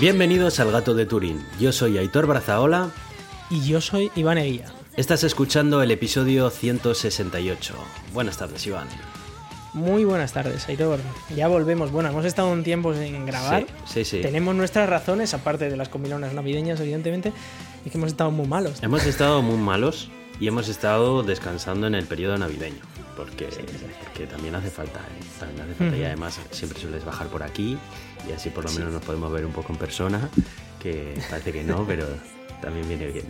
Bienvenidos al Gato de Turín. Yo soy Aitor Brazaola. Y yo soy Iván Eguía. Estás escuchando el episodio 168. Buenas tardes, Iván. Muy buenas tardes, Aitor. Ya volvemos. Bueno, hemos estado un tiempo sin grabar. Sí, sí, sí. Tenemos nuestras razones, aparte de las comilonas navideñas, evidentemente, y que hemos estado muy malos. Hemos estado muy malos y hemos estado descansando en el periodo navideño. Porque, porque también hace falta, ¿eh? También hace falta. Y además siempre sueles bajar por aquí y así por lo menos nos podemos ver un poco en persona, que parece que no, pero también viene bien.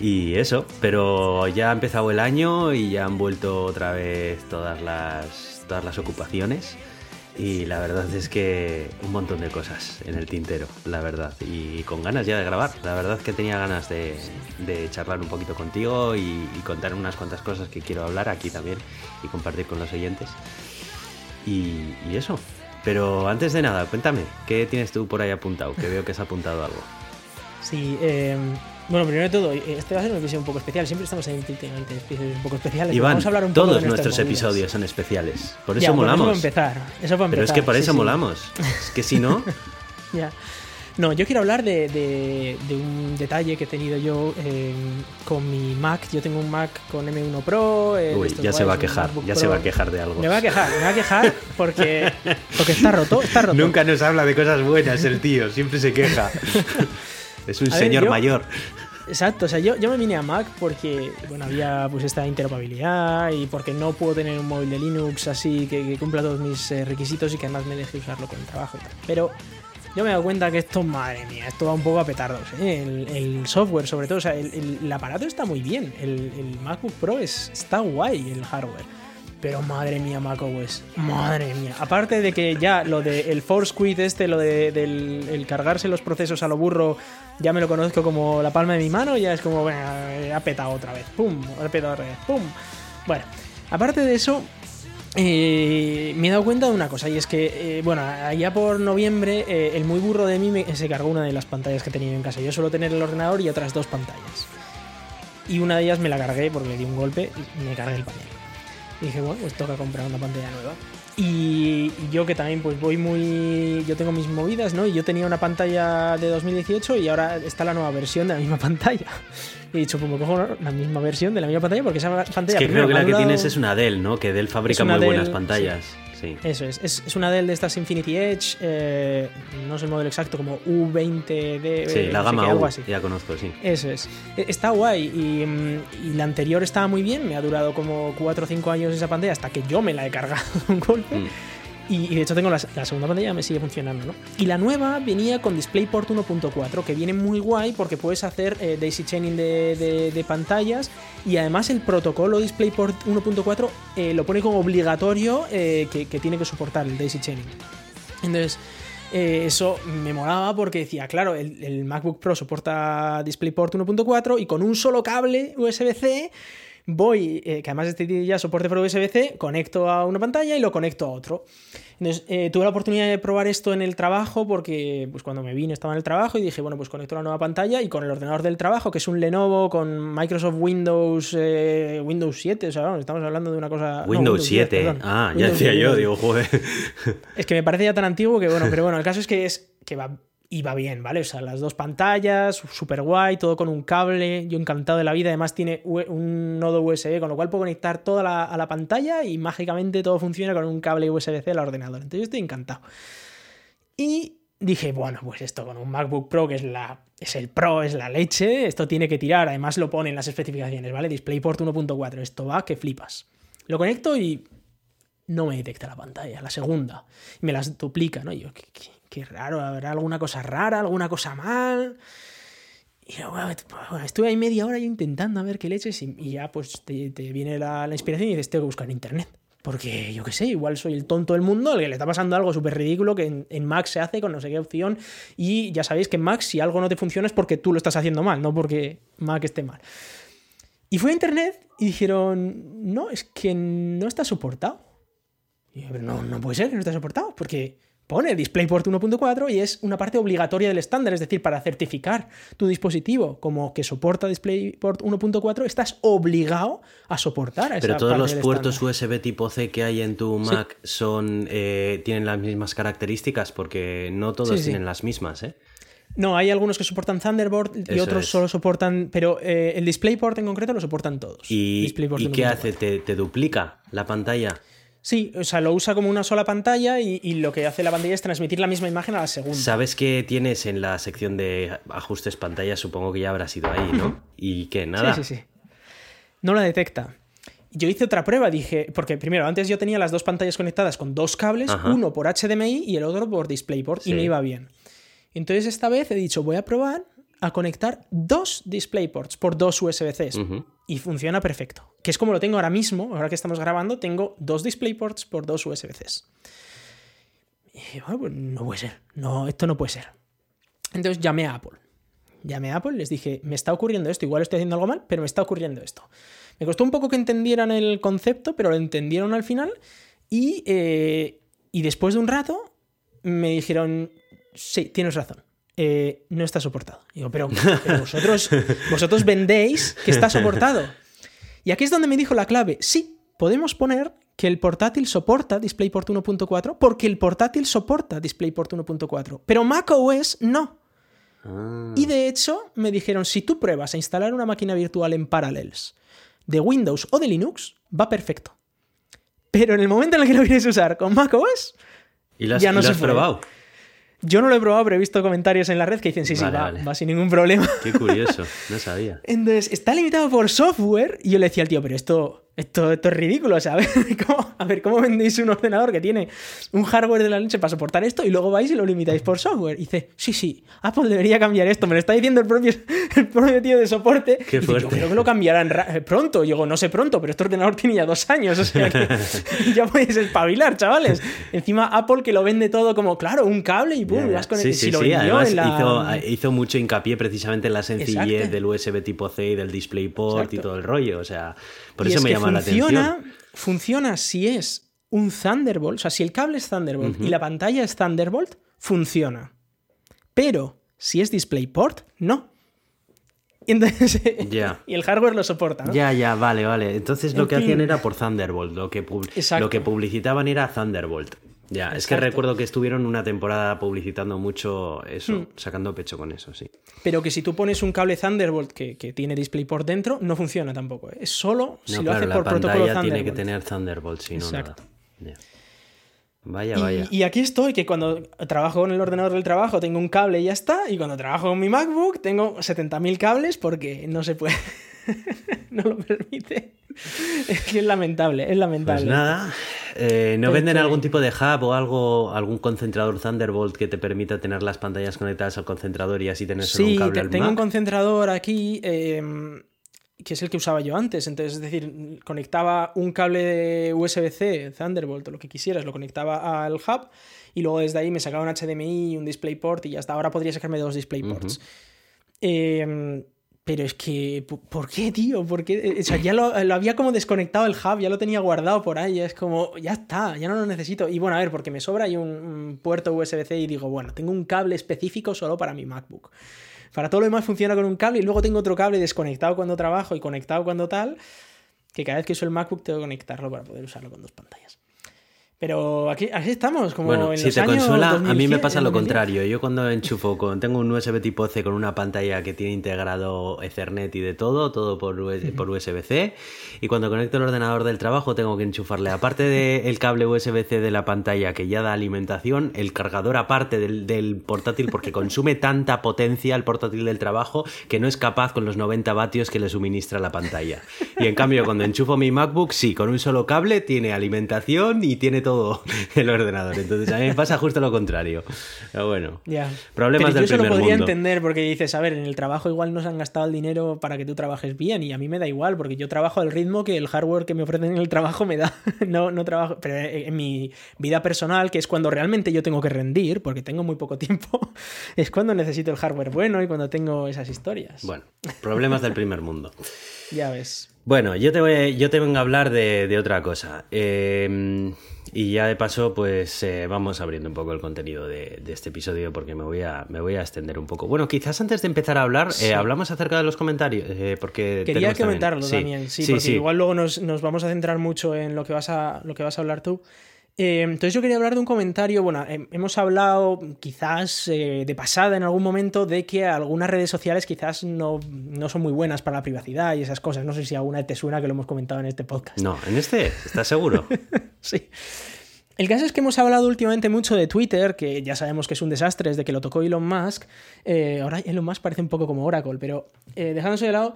Y eso, pero ya ha empezado el año y ya han vuelto otra vez todas las, todas las ocupaciones. Y la verdad es que un montón de cosas en el tintero, la verdad. Y con ganas ya de grabar. La verdad que tenía ganas de, charlar un poquito contigo y, y, contar unas cuantas cosas que quiero hablar aquí también y compartir con los oyentes. Y, y eso. Pero antes de nada, cuéntame, ¿qué tienes tú por ahí apuntado? Que veo que has apuntado algo. Sí, eh, bueno, primero de todo, este va a ser un episodio un poco especial. Siempre estamos en episodios un poco especiales. Iván, vamos a hablar un todos poco de nuestros movidas. episodios son especiales. Por eso Ya, molamos. Eso empezar. Eso para Pero es empezar, que por eso sí. molamos. Es que si no, Ya. No, yo quiero hablar de, de- de un detalle que he tenido yo eh, con mi Mac. Yo tengo un Mac con M1 Pro. eh, uy, ya se va a quejar, ya se va a quejar de algo. Me va a quejar, me va a quejar porque, porque está roto, está roto. Nunca nos habla de cosas buenas el tío, siempre se queja. es un A ver, señor yo- mayor. Exacto, o sea, yo, yo me vine a Mac porque bueno, había pues esta interoperabilidad y porque no puedo tener un móvil de Linux así que, cumpla todos mis eh, requisitos y que además me deje usarlo con el trabajo y tal. Pero yo me he dado cuenta que esto, madre mía, esto va un poco a petardos. ¿eh? El, software, sobre todo, o sea, el, el- aparato está muy bien. El, MacBook Pro es, está guay, el hardware. Pero madre mía, macOS. Madre mía. Aparte de que ya lo de el force quit este, lo de del el cargarse los procesos a lo burro, ya me lo conozco como la palma de mi mano, ya es como, venga, ha petado otra vez. Pum, ha petado otra vez. Pum. Bueno, aparte de eso, eh, me he dado cuenta de una cosa, y es que, eh, bueno, allá por noviembre, eh, el muy burro de mí me- se cargó una de las pantallas que tenía en casa. Yo suelo tener el ordenador y otras dos pantallas. Y una de ellas me la cargué porque le di un golpe y me cargué el panel. Y dije, bueno, pues toca comprar una pantalla nueva. Y, y yo que también pues voy muy... Yo tengo mis movidas, ¿no? Y yo tenía una pantalla de 2018 y ahora está la nueva versión de la misma pantalla. Y he dicho, pues me cojo la misma versión de la misma pantalla porque esa pantalla... Es que creo que la que tienes es una Dell, ¿no? Que Dell fabrica muy buenas pantallas. Sí. Eso es. es, es una de estas Infinity Edge, eh, no sé el modelo exacto, como U20D. Sí, eh, la no gama qué, algo U, así. ya conozco, sí. Eso es. E- Está guay y, y la anterior estaba muy bien, me ha durado como 4 o 5 años esa pantalla hasta que yo me la he cargado de un golpe. Mm. Y, de hecho tengo la, segunda pantalla, me sigue funcionando, ¿no? Y la nueva venía con DisplayPort 1.4, que viene muy guay porque puedes hacer eh, daisy chaining de, pantallas y además el protocolo DisplayPort 1.4 eh, lo pone como obligatorio eh, que, tiene que soportar el daisy chaining. Entonces, eso me molaba porque decía, claro, el, el MacBook Pro soporta DisplayPort 1.4 y con un solo cable USB-C voy, eh, que además este tiene ya soporte por USB-C, conecto a una pantalla y lo conecto a otro. Entonces, eh, tuve la oportunidad de probar esto en el trabajo porque pues, cuando me vine estaba en el trabajo y dije, bueno, pues conecto la nueva pantalla y con el ordenador del trabajo, que es un Lenovo con Microsoft Windows, eh, Windows 7, o sea, vamos, estamos hablando de una cosa... no, Windows 10, 7. perdón. ah, ya decía 10, yo, digo, joder. es que me parece ya tan antiguo que bueno, pero bueno, el caso es que es que va y va bien, ¿vale? O sea, las dos pantallas, súper guay, todo con un cable, yo encantado de la vida, además tiene un nodo USB, con lo cual puedo conectar toda la, a la pantalla y mágicamente todo funciona con un cable USB-C al ordenador. Entonces yo estoy encantado. Y dije, bueno, pues esto con un MacBook Pro, que es la es el Pro, es la leche, esto tiene que tirar, además lo pone en las especificaciones, ¿vale? DisplayPort 1.4, esto va que flipas. Lo conecto y no me detecta la pantalla, la segunda. Me las duplica, ¿no? Y yo, qué- qué raro, habrá alguna cosa rara, alguna cosa mal. Y luego, bueno, estuve ahí media hora yo intentando a ver qué leches y, y ya pues te, viene la, la inspiración y dices, tengo que buscar en internet. Porque yo qué sé, igual soy el tonto del mundo, al que le está pasando algo súper ridículo que en, en Mac se hace con no sé qué opción. Y ya sabéis que en Mac, si algo no te funciona, es porque tú lo estás haciendo mal, no porque Mac esté mal. Y fui a internet y dijeron, no, es que no está soportado. Y yo, no, no puede ser que no esté soportado, porque pone DisplayPort 1.4 y es una parte obligatoria del estándar, es decir, para certificar tu dispositivo como que soporta DisplayPort 1.4, estás obligado a soportar a esa Pero todos parte los del puertos estándar. USB tipo C que hay en tu Mac son eh, tienen las mismas características porque no todos Sí, sí. tienen las mismas, ¿eh? No, hay algunos que soportan Thunderbolt y Eso otros es. solo soportan, pero eh, el DisplayPort en concreto lo soportan todos. ¿Y, ¿y qué 1.4. hace? ¿Te, te duplica la pantalla? Sí, o sea, lo usa como una sola pantalla y, y lo que hace la pantalla es transmitir la misma imagen a la segunda. ¿Sabes qué tienes en la sección de ajustes pantalla? Supongo que ya habrás ido ahí, ¿no? ¿Y qué? Nada. Sí, sí, sí. No la detecta. Yo hice otra prueba, dije, porque primero, antes yo tenía las dos pantallas conectadas con dos cables, Ajá. uno por HDMI y el otro por DisplayPort, Sí. y me iba bien. Entonces esta vez he dicho, voy a probar a conectar dos DisplayPorts por dos USB-Cs. Y funciona perfecto. Que es como lo tengo ahora mismo, ahora que estamos grabando, tengo dos DisplayPorts por dos USB-Cs. Y dije, "Ah, pues no puede ser, no, esto no puede ser. Entonces llamé a Apple. Llamé a Apple, les dije, me está ocurriendo esto, igual estoy haciendo algo mal, pero me está ocurriendo esto. Me costó un poco que entendieran el concepto, pero lo entendieron al final. Y, eh, y después de un rato me dijeron, sí, tienes razón. eh, no está soportado. Digo, pero, pero vosotros, vosotros vendéis que está soportado. Y aquí es donde me dijo la clave. Sí, podemos poner que el portátil soporta DisplayPort 1.4 porque el portátil soporta DisplayPort 1.4, pero macOS no. Ah. Y de hecho me dijeron, si tú pruebas a instalar una máquina virtual en Parallels de Windows o de Linux, va perfecto. Pero en el momento en el que lo quieres usar con macOS, ¿Y lo has, ya no y se has probado? Yo no lo he probado, pero he visto comentarios en la red que dicen, sí, sí, Vale, va, vale. va sin ningún problema. Qué curioso, no sabía. Entonces, está limitado por software. Y yo le decía al tío, pero esto, esto, esto es ridículo, ¿sabes? ¿Cómo- a ver, ¿cómo vendéis un ordenador que tiene un hardware de la leche para soportar esto y luego vais y lo limitáis por software? Y dice, sí, sí, Apple debería cambiar esto. Me lo está diciendo el propio, el propio tío de soporte. Qué Y dice, fuerte. Yo creo que lo cambiarán eh, pronto. Y yo digo, no sé pronto, pero este ordenador tiene ya dos años. O sea que ya podéis espabilar, chavales. Encima, Apple que lo vende todo como, claro, un cable y pum, y vas con sí, el- sí, si lo sí. vendió Además, en la- hizo, hizo mucho hincapié precisamente en la sencillez Exacto. del USB tipo C y del DisplayPort y Exacto. todo el rollo. O sea, por Y eso es me que llama funciona, la atención. Funciona si es un Thunderbolt, o sea, si el cable es Thunderbolt y la pantalla es Thunderbolt, funciona. Pero si es DisplayPort, no. Y, entonces, Ya. y el hardware lo soporta, ¿no? Ya, ya, vale, vale. Entonces lo En que fin. hacían era por Thunderbolt. Lo que, lo que publicitaban era Thunderbolt. Ya, es que recuerdo que estuvieron una temporada publicitando mucho eso, Hmm. sacando pecho con eso, sí. Pero que si tú pones un cable Thunderbolt que, que tiene DisplayPort dentro, no funciona tampoco. ¿eh? Es solo si lo hace la por protocolo Thunderbolt. tiene que tener Thunderbolt, si no Exacto. nada. Ya. Vaya, Y- vaya. Y, aquí estoy, que cuando trabajo con el ordenador del trabajo tengo un cable y ya está. Y cuando trabajo con mi MacBook tengo 70.000 cables porque no se puede. no lo permite. Es que es lamentable, es lamentable. Pues nada, eh, ¿no venden algún tipo de hub o algo, algún concentrador Thunderbolt que te permita tener las pantallas conectadas al concentrador y así tener solo Sí, un cable te- al tengo un concentrador aquí eh, que es el que usaba yo antes. Entonces, es decir, conectaba un cable USB-C, Thunderbolt o lo que quisieras, lo conectaba al hub y luego desde ahí me sacaba un HDMI, un DisplayPort y ya está. Ahora podría sacarme dos DisplayPorts. Eh, pero es que, ¿por- ¿por qué, tío? ¿Por qué? O sea, ya lo, lo había como desconectado el hub, ya lo tenía guardado por ahí, es como, ya está, ya no lo necesito. Y bueno, a ver, porque me sobra ahí un, un puerto USB-C y digo, bueno, tengo un cable específico solo para mi MacBook. Para todo lo demás funciona con un cable y luego tengo otro cable desconectado cuando trabajo y conectado cuando tal, que cada vez que uso el MacBook tengo que conectarlo para poder usarlo con dos pantallas. Pero aquí, aquí estamos, como Bueno, en si los te años consuela, a mí 2100, me pasa lo 2010. contrario. Yo cuando enchufo, con, tengo un USB tipo C con una pantalla que tiene integrado Ethernet y de todo, todo por, US por USB-C. Y cuando conecto el ordenador del trabajo tengo que enchufarle, aparte del cable USB-C de la pantalla que ya da alimentación, el cargador aparte del, del portátil porque consume tanta potencia el portátil del trabajo que no es capaz con los 90 vatios que le suministra la pantalla. Y en cambio cuando enchufo mi MacBook, sí, con un solo cable tiene alimentación y tiene todo el ordenador. Entonces a mí me pasa justo lo contrario. Pero bueno, Ya. problemas Pero del yo eso lo primer podría mundo. entender porque dices, a ver, en el trabajo igual nos han gastado el dinero para que tú trabajes bien y a mí me da igual porque yo trabajo al ritmo que el hardware que me ofrecen en el trabajo me da. No, no trabajo, pero en mi vida personal, que es cuando realmente yo tengo que rendir, porque tengo muy poco tiempo, es cuando necesito el hardware bueno y cuando tengo esas historias. Bueno, problemas del primer mundo. Ya ves. Bueno, yo te, voy, yo te vengo a hablar de, otra cosa. Em, y ya de paso, pues eh, vamos abriendo un poco el contenido de, este episodio porque me voy, a, me voy a extender un poco. Bueno, quizás antes de empezar a hablar, eh, hablamos acerca de los comentarios. Eh, porque Quería comentarlo también, sí, porque igual luego nos, nos, vamos a centrar mucho en lo que vas a, lo que vas a hablar tú. Eh, entonces yo quería hablar de un comentario, bueno, hemos hablado quizás eh, de pasada en algún momento de que algunas redes sociales quizás no, son muy buenas para la privacidad y esas cosas. No sé si alguna te suena que lo hemos comentado en este podcast. No, en este, ¿estás seguro? sí. El caso es que hemos hablado últimamente mucho de Twitter, que ya sabemos que es un desastre desde que lo tocó Elon Musk. Eh, ahora Elon Musk parece un poco como Oracle, pero dejándose de lado,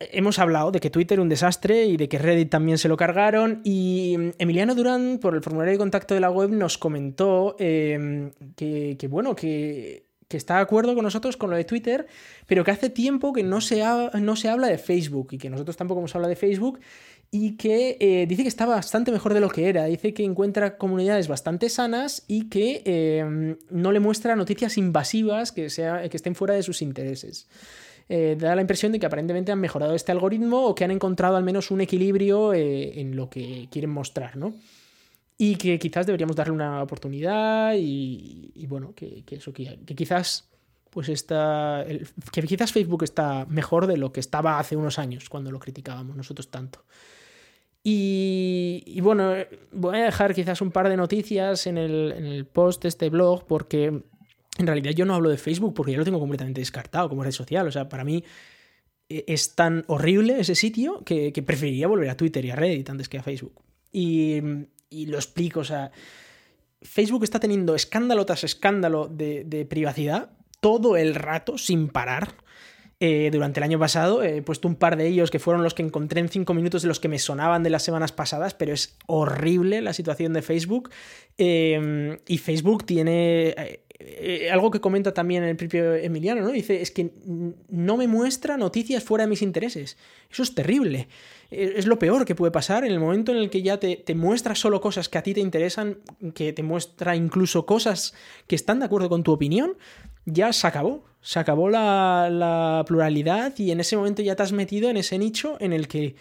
hemos hablado de que Twitter un desastre y de que Reddit también se lo cargaron. Y mm, Emiliano Durán, por el formulario de contacto de la web, nos comentó em, que, bueno, que, está de acuerdo con nosotros con lo de Twitter, pero que hace tiempo que no se, no se habla de Facebook y que nosotros tampoco hemos hablado de Facebook. Y que eh, dice que está bastante mejor de lo que era. Dice que encuentra comunidades bastante sanas y que em, no le muestra noticias invasivas que, sea, que estén fuera de sus intereses. Eh, da la impresión de que aparentemente han mejorado este algoritmo o que han encontrado al menos un equilibrio eh, en lo que quieren mostrar, ¿no? Y que quizás deberíamos darle una oportunidad y, bueno, que, eso, que, quizás pues está, que quizás Facebook está mejor de lo que estaba hace unos años cuando lo criticábamos nosotros tanto. Y, bueno, voy a dejar quizás un par de noticias en el post de este blog porque en realidad yo no hablo de Facebook porque ya lo tengo completamente descartado como red social. O sea, para mí eh, es tan horrible ese sitio que, preferiría volver a Twitter y a Reddit antes que a Facebook. Y, lo explico, o sea, Facebook está teniendo escándalo tras escándalo de, privacidad todo el rato, sin parar. Eh, durante el año pasado. He puesto un par de ellos que fueron los que encontré en cinco minutos de los que me sonaban de las semanas pasadas, pero es horrible la situación de Facebook. Eh, y Facebook tiene eh, algo que comenta también el propio Emiliano, ¿no? Dice, es que no me muestra noticias fuera de mis intereses. Eso es terrible. Eh, es lo peor que puede pasar en el momento en el que ya te, muestra solo cosas que a ti te interesan, que te muestra incluso cosas que están de acuerdo con tu opinión, ya se acabó. Se acabó la, pluralidad y en ese momento ya te has metido en ese nicho en el que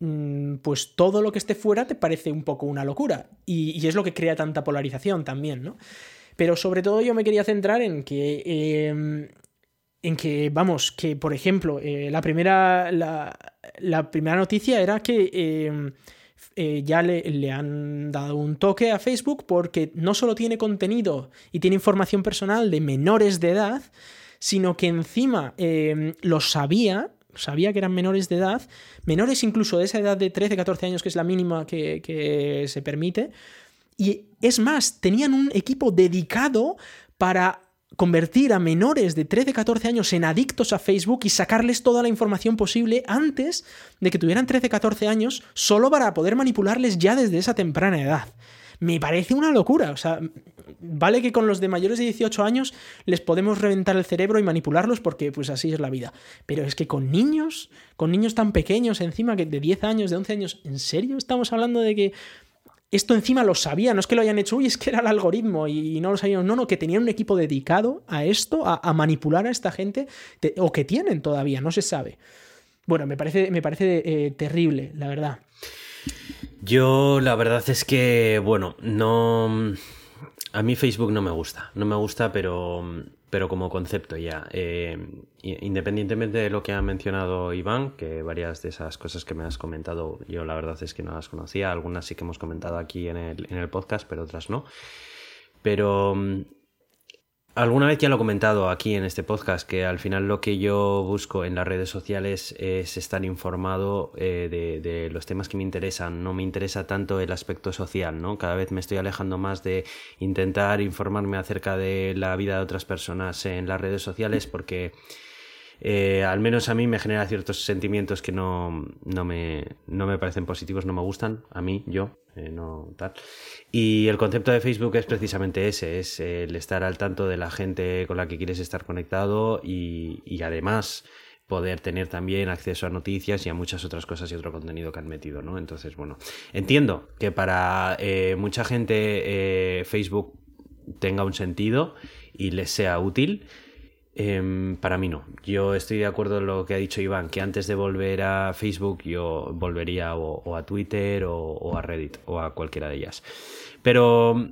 mm, pues todo lo que esté fuera te parece un poco una locura. Y es lo que crea tanta polarización también, ¿no? Pero sobre todo yo me quería centrar en que. Em, en que, vamos, que por ejemplo, eh, la, primera, la, primera noticia era que em, eh, ya le, han dado un toque a Facebook porque no solo tiene contenido y tiene información personal de menores de edad, sino que encima em, lo sabía, sabía que eran menores de edad, menores incluso de esa edad de 13, 14 años, que es la mínima que se permite, y es más, tenían un equipo dedicado para convertir a menores de 13, 14 años en adictos a Facebook y sacarles toda la información posible antes de que tuvieran 13, 14 años, solo para poder manipularles ya desde esa temprana edad. Me parece una locura. O sea, vale que con los de mayores de 18 años les podemos reventar el cerebro y manipularlos porque pues así es la vida. Pero es que con niños, con niños tan pequeños encima que de 10 años, de 11 años, ¿en serio estamos hablando de que esto encima lo sabía, no es que lo hayan hecho, uy, es que era el algoritmo y no lo sabían, no, no, que tenían un equipo dedicado a esto, a, manipular a esta gente, o que tienen todavía, no se sabe. Bueno, me parece, me parece eh, terrible, la verdad. Yo la verdad es que, bueno, no... A mí Facebook no me gusta, no me gusta, pero pero como concepto ya. Eh, independientemente de lo que ha mencionado Iván, que varias de esas cosas que me has comentado, yo la verdad es que no las conocía, algunas sí que hemos comentado aquí en el, en el podcast, pero otras no. Pero mm, Alguna vez ya lo he comentado aquí en este podcast, que al final lo que yo busco en las redes sociales es estar informado eh, de, los temas que me interesan. No me interesa tanto el aspecto social, ¿no? Cada vez me estoy alejando más de intentar informarme acerca de la vida de otras personas en las redes sociales porque eh, al menos a mí me genera ciertos sentimientos que no, no, me, no me parecen positivos, no me gustan, a mí, yo, eh, no tal. Y el concepto de Facebook es precisamente ese, es el estar al tanto de la gente con la que quieres estar conectado y, además poder tener también acceso a noticias y a muchas otras cosas y otro contenido que han metido, ¿no? Entonces, bueno, entiendo que para eh, mucha gente Facebook tenga un sentido y les sea útil, Em, para mí no. Yo estoy de acuerdo en lo que ha dicho Iván, que antes de volver a Facebook yo volvería o, a Twitter o, a Reddit o a cualquiera de ellas. Pero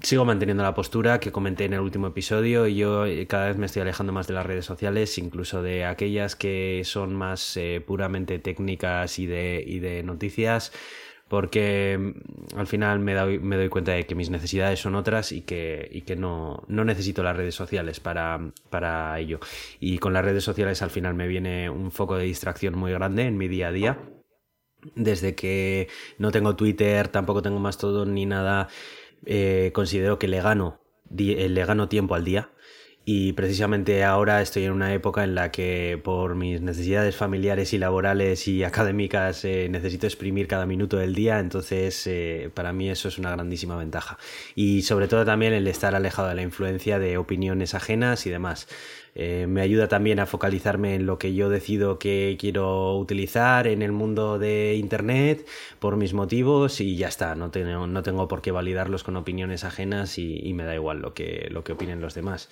sigo manteniendo la postura que comenté en el último episodio y yo eh, cada vez me estoy alejando más de las redes sociales, incluso de aquellas que son más eh, puramente técnicas y de, y de noticias porque mm, al final me doy, me doy cuenta de que mis necesidades son otras y que, y que no, no, necesito las redes sociales para, para ello. Y con las redes sociales al final me viene un foco de distracción muy grande en mi día a día. Desde que no tengo Twitter, tampoco tengo más todo ni nada, eh, considero que le gano, le gano tiempo al día y precisamente ahora estoy en una época en la que por mis necesidades familiares y laborales y académicas eh, necesito exprimir cada minuto del día, entonces eh, para mí eso es una grandísima ventaja. Y sobre todo también el estar alejado de la influencia de opiniones ajenas y demás. Eh, me ayuda también a focalizarme en lo que yo decido que quiero utilizar en el mundo de Internet por mis motivos y ya está, no tengo, no tengo por qué validarlos con opiniones ajenas y, y me da igual lo que, lo que opinen los demás.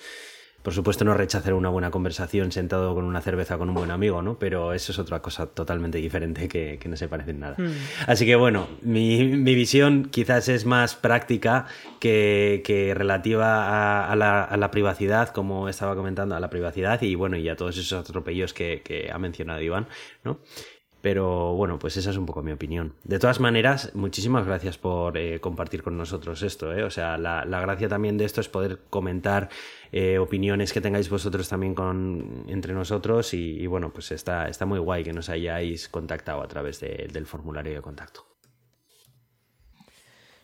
Por supuesto no rechazar una buena conversación sentado con una cerveza con un buen amigo, ¿no? Pero eso es otra cosa totalmente diferente que, no se parece en nada. Hmm. Así que bueno, mi, visión quizás es más práctica que, relativa a, la, privacidad, como estaba comentando, a la privacidad y bueno, y a todos esos atropellos que, que ha mencionado Iván, ¿no? Pero bueno, pues esa es un poco mi opinión. De todas maneras, muchísimas gracias por eh, compartir con nosotros esto. ¿eh? O sea, la, gracia también de esto es poder comentar eh, opiniones que tengáis vosotros también con, entre nosotros. Y, bueno, pues está, está muy guay que nos hayáis contactado a través del formulario de contacto.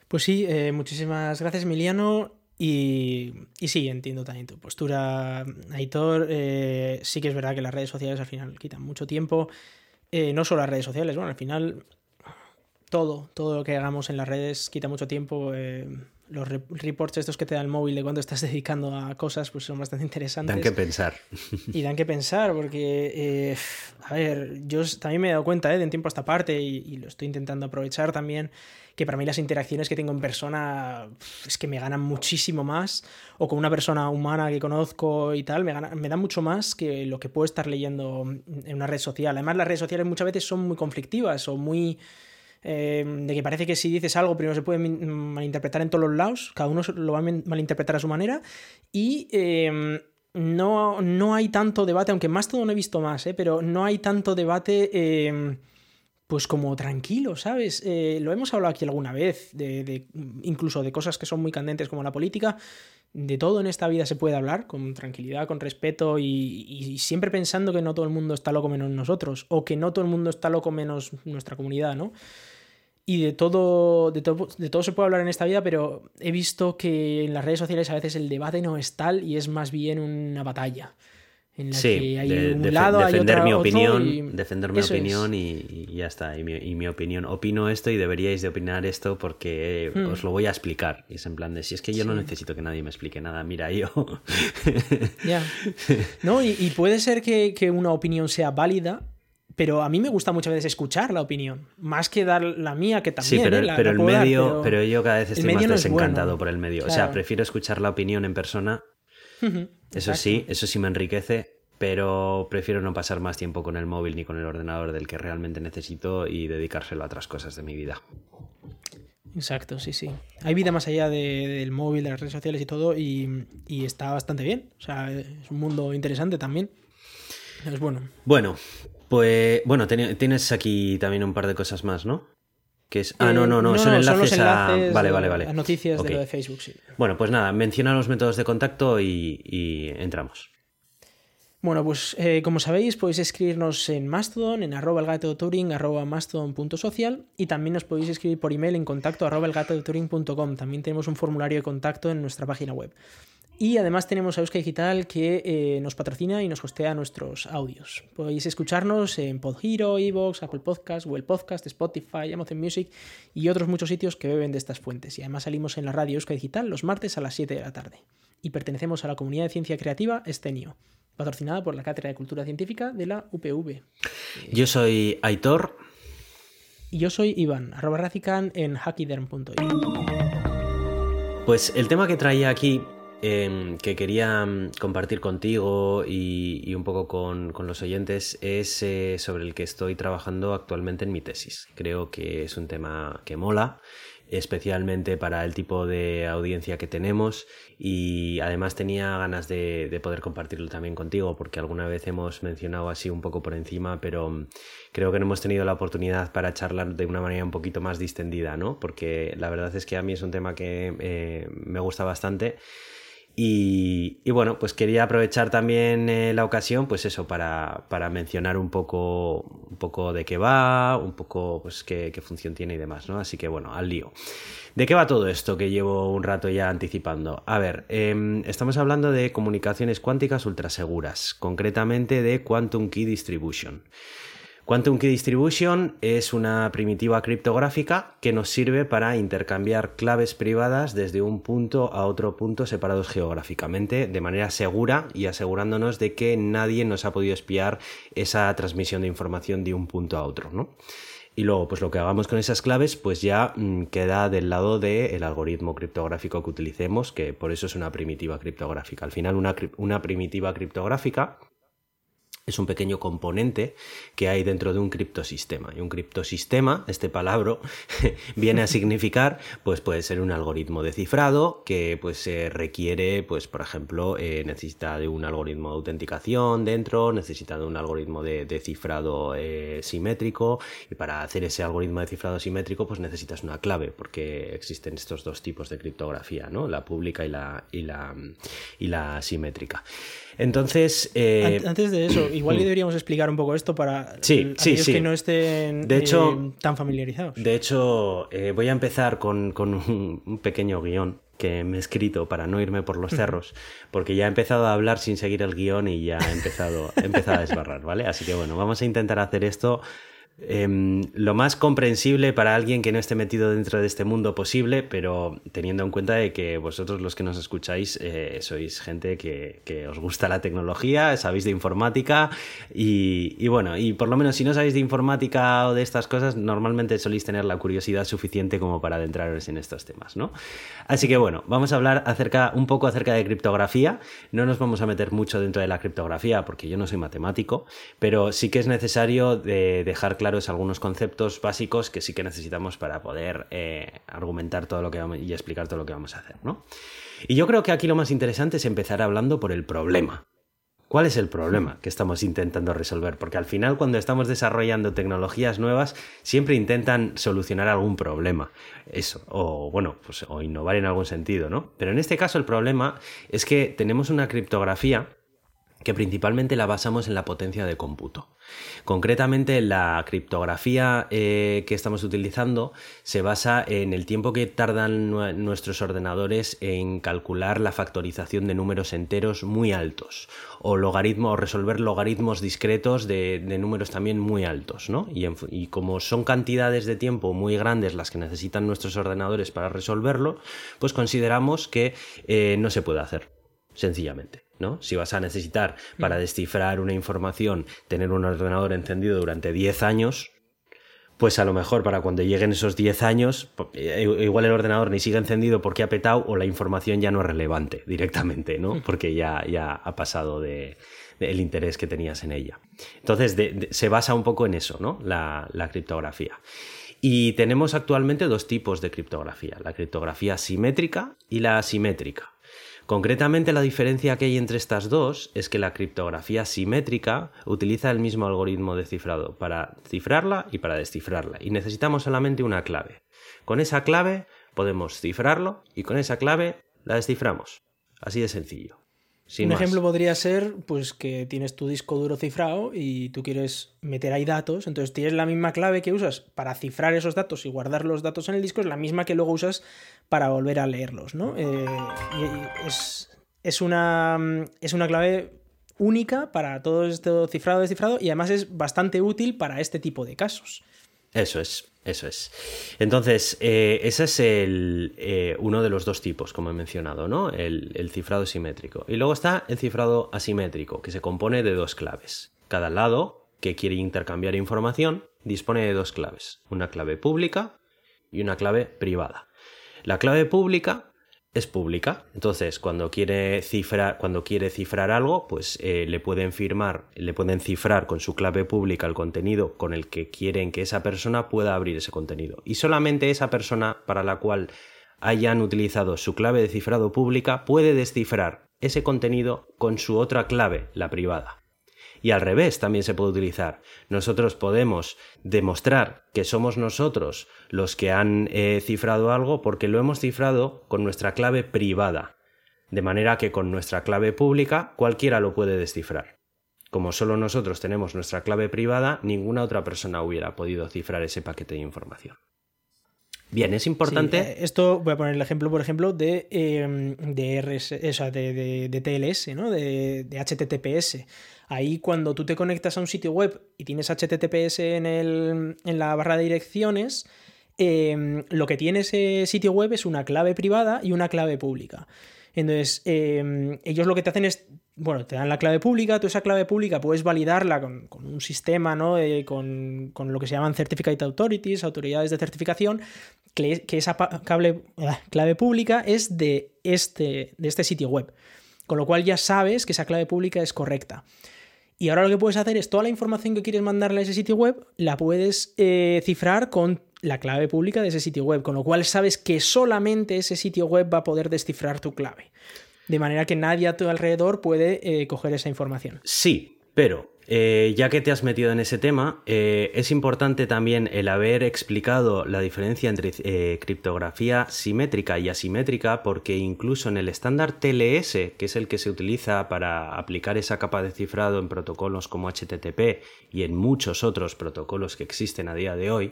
Pues sí, muchísimas gracias, Emiliano. Y, y, sí, entiendo también tu postura, Aitor. sí que es verdad que las redes sociales al final quitan mucho tiempo. Eh, no solo las redes sociales, bueno, al final todo, todo lo que hagamos en las redes quita mucho tiempo. Eh, los reports estos que te da el móvil de cuando estás dedicando a cosas, pues son bastante interesantes. Dan que pensar. Y dan que pensar, porque, eh, a ver, yo también me he dado cuenta de en tiempo a esta parte y, lo estoy intentando aprovechar también, que para mí las interacciones que tengo en persona es que me ganan muchísimo más, o con una persona humana que conozco y tal, me, me dan mucho más que lo que puedo estar leyendo en una red social. Además, las redes sociales muchas veces son muy conflictivas o muy eh, de que parece que si dices algo primero se puede malinterpretar en todos los lados, cada uno lo va a malinterpretar a su manera y em, no, no, hay tanto debate, aunque más todo no he visto más, eh, pero no hay tanto debate em, pues como tranquilo, ¿sabes? Eh, lo hemos hablado aquí alguna vez, de, incluso de cosas que son muy candentes como la política. De todo en esta vida se puede hablar con tranquilidad, con respeto y, y, siempre pensando que no todo el mundo está loco menos nosotros o que no todo el mundo está loco menos nuestra comunidad, ¿no? Y de todo, de todo, de todo se puede hablar en esta vida, pero he visto que en las redes sociales a veces el debate no es tal y es más bien una batalla. En la que hay un lado, defender hay mi opinión, y... defender mi opinión y, ya está. Y mi, opinión, opino esto y deberíais de opinar esto porque hmm. os lo voy a explicar. Y es en plan de si es que yo no necesito que nadie me explique nada, mira yo. ya. No, y, puede ser que, que una opinión sea válida, pero a mí me gusta muchas veces escuchar la opinión, más que dar la mía, que también. Sí, pero, ¿eh? el medio, pero... yo cada vez estoy más desencantado por el medio. O sea, prefiero escuchar la opinión en persona. eso sí, eso sí me enriquece, pero prefiero no pasar más tiempo con el móvil ni con el ordenador del que realmente necesito y dedicárselo a otras cosas de mi vida. Exacto, sí, sí. Hay vida más allá del móvil, de las redes sociales y todo, y, y está bastante bien. O sea, es un mundo interesante también. Es bueno. Bueno, pues bueno, tienes aquí también un par de cosas más, ¿no? Que es... Ah, no, no, no, son, enlaces a... Vale, vale, vale. Las noticias de lo de Facebook, sí. Bueno, pues nada, menciona los métodos de contacto y, entramos. Bueno, pues eh, como sabéis, podéis escribirnos en Mastodon, en arroba el gato de Turing, arroba mastodon.social y también nos podéis escribir por email en contacto arroba el gato de Turing.com. También tenemos un formulario de contacto en nuestra página web. Y además tenemos a Euska Digital que eh, nos patrocina y nos hostea nuestros audios. Podéis escucharnos en Podhero, Evox, Apple Podcast, Google Podcast, Spotify, Amazon Music y otros muchos sitios que beben de estas fuentes. Y además salimos en la radio Euska Digital los martes a las 7 de la tarde. Y pertenecemos a la comunidad de ciencia creativa Estenio, patrocinada por la Cátedra de Cultura Científica de la UPV. Yo soy Aitor. Y yo soy Iván, arroba racican en hackiderm.io. Pues el tema que traía aquí em, que quería mm, compartir contigo y, un poco con, los oyentes es eh, sobre el que estoy trabajando actualmente en mi tesis. Creo que es un tema que mola especialmente para el tipo de audiencia que tenemos y además tenía ganas de, poder compartirlo también contigo porque alguna vez hemos mencionado así un poco por encima pero creo que no hemos tenido la oportunidad para charlar de una manera un poquito más distendida ¿no? porque la verdad es que a mí es un tema que eh, me gusta bastante y, bueno, pues quería aprovechar también eh, la ocasión, pues eso, para, mencionar un poco, un poco de qué va, un poco pues qué, función tiene y demás, ¿no? Así que bueno, al lío. ¿De qué va todo esto que llevo un rato ya anticipando? A ver, em, estamos hablando de comunicaciones cuánticas ultraseguras, concretamente de Quantum Key Distribution. Quantum Key Distribution es una primitiva criptográfica que nos sirve para intercambiar claves privadas desde un punto a otro punto separados geográficamente de manera segura y asegurándonos de que nadie nos ha podido espiar esa transmisión de información de un punto a otro, ¿no? Y luego, pues lo que hagamos con esas claves, pues ya mm, queda del lado del algoritmo criptográfico que utilicemos, que por eso es una primitiva criptográfica. Al final, una, una primitiva criptográfica es un pequeño componente que hay dentro de un criptosistema. Y un criptosistema, este palabra, viene a significar, pues puede ser un algoritmo de cifrado que pues se requiere, pues por ejemplo, eh, necesita de un algoritmo de autenticación dentro, necesita de un algoritmo de, cifrado eh, simétrico y para hacer ese algoritmo de cifrado simétrico pues necesitas una clave porque existen estos dos tipos de criptografía, ¿no? La pública y la, y la, y la simétrica. Entonces. Eh, antes de eso, igual deberíamos explicar un poco esto para sí, aquellos que no estén de hecho, eh, tan familiarizados. De hecho, eh, voy a empezar con, un, pequeño guion que me he escrito para no irme por los cerros, porque ya he empezado a hablar sin seguir el guion y ya he empezado, he empezado a desbarrar, ¿vale? Así que bueno, vamos a intentar hacer esto Em, lo más comprensible para alguien que no esté metido dentro de este mundo posible, pero teniendo en cuenta de que vosotros los que nos escucháis eh, sois gente que, os gusta la tecnología, sabéis de informática y, bueno, y por lo menos si no sabéis de informática o de estas cosas, normalmente soléis tener la curiosidad suficiente como para adentraros en estos temas, ¿no? Así que bueno, vamos a hablar acerca, un poco acerca de criptografía. No nos vamos a meter mucho dentro de la criptografía porque yo no soy matemático, pero sí que es necesario dejar claro algunos conceptos básicos que sí que necesitamos para poder eh, argumentar todo lo que vamos y explicar todo lo que vamos a hacer, ¿no? Y yo creo que aquí lo más interesante es empezar hablando por el problema. ¿Cuál es el problema que estamos intentando resolver? Porque al final cuando estamos desarrollando tecnologías nuevas siempre intentan solucionar algún problema. Eso, o bueno, pues o innovar en algún sentido, ¿no? Pero en este caso el problema es que tenemos una criptografía que principalmente la basamos en la potencia de cómputo. Concretamente, la criptografía eh, que estamos utilizando se basa en el tiempo que tardan nuestros ordenadores en calcular la factorización de números enteros muy altos o logaritmos o resolver logaritmos discretos de, números también muy altos, ¿no? Y, como son cantidades de tiempo muy grandes las que necesitan nuestros ordenadores para resolverlo, pues consideramos que eh, no se puede hacer, sencillamente. Si vas a necesitar para mm. descifrar una información tener un ordenador encendido durante 10 años, pues a lo mejor para cuando lleguen esos 10 años, eh, igual el ordenador ni sigue encendido porque ha petado o la información ya no es relevante directamente, ¿no? Mm. Porque ya, ya ha pasado de, el interés que tenías en ella. Entonces, se basa un poco en eso, ¿no? La, la criptografía. Y tenemos actualmente dos tipos de criptografía, la criptografía simétrica y la asimétrica. Concretamente la diferencia que hay entre estas dos es que la criptografía simétrica utiliza el mismo algoritmo de cifrado para cifrarla y para descifrarla y necesitamos solamente una clave. Con esa clave podemos cifrarlo y con esa clave la desciframos. Así de sencillo. Un ejemplo podría ser pues que tienes tu disco duro cifrado y tú quieres meter ahí datos, entonces tienes la misma clave que usas para cifrar esos datos y guardar los datos en el disco, es la misma que luego usas para volver a leerlos, ¿no? Eh, es, una, es una clave única para todo este cifrado descifrado y además es bastante útil para este tipo de casos. Eso es. Eso es. Entonces, eh, ese es el, eh, uno de los dos tipos, como he mencionado, ¿no? El, cifrado simétrico. Y luego está el cifrado asimétrico, que se compone de dos claves. Cada lado que quiere intercambiar información dispone de dos claves, una clave pública y una clave privada. La clave pública es pública. Entonces, cuando quiere cifrar, cuando quiere cifrar algo, pues eh, le pueden firmar, le pueden cifrar con su clave pública el contenido con el que quieren que esa persona pueda abrir ese contenido. Y solamente esa persona para la cual hayan utilizado su clave de cifrado pública puede descifrar ese contenido con su otra clave, la privada. Y al revés también se puede utilizar. Nosotros podemos demostrar que somos nosotros los que han eh, cifrado algo porque lo hemos cifrado con nuestra clave privada. De manera que con nuestra clave pública cualquiera lo puede descifrar. Como solo nosotros tenemos nuestra clave privada, ninguna otra persona hubiera podido cifrar ese paquete de información. Bien, es importante. Eh, esto voy a poner el ejemplo, por ejemplo, de, em, de, de, TLS, ¿no? De, HTTPS. Ahí cuando tú te conectas a un sitio web y tienes HTTPS en, el, en la barra de direcciones, em, lo que tiene ese sitio web es una clave privada y una clave pública. Entonces, em, ellos lo que te hacen es bueno, te dan la clave pública, tú esa clave pública puedes validarla con, un sistema, ¿no? con, lo que se llaman Certificate Authorities, autoridades de certificación, que, esa cable, ah, clave pública es de este, de este sitio web. Con lo cual ya sabes que esa clave pública es correcta. Y ahora lo que puedes hacer es toda la información que quieres mandarle a ese sitio web, la puedes eh, cifrar con la clave pública de ese sitio web, con lo cual sabes que solamente ese sitio web va a poder descifrar tu clave de manera que nadie a tu alrededor puede eh, coger esa información. Sí, pero eh, ya que te has metido en ese tema, eh, es importante también el haber explicado la diferencia entre criptografía simétrica y asimétrica, porque incluso en el estándar TLS, que es el que se utiliza para aplicar esa capa de cifrado en protocolos como HTTP y en muchos otros protocolos que existen a día de hoy,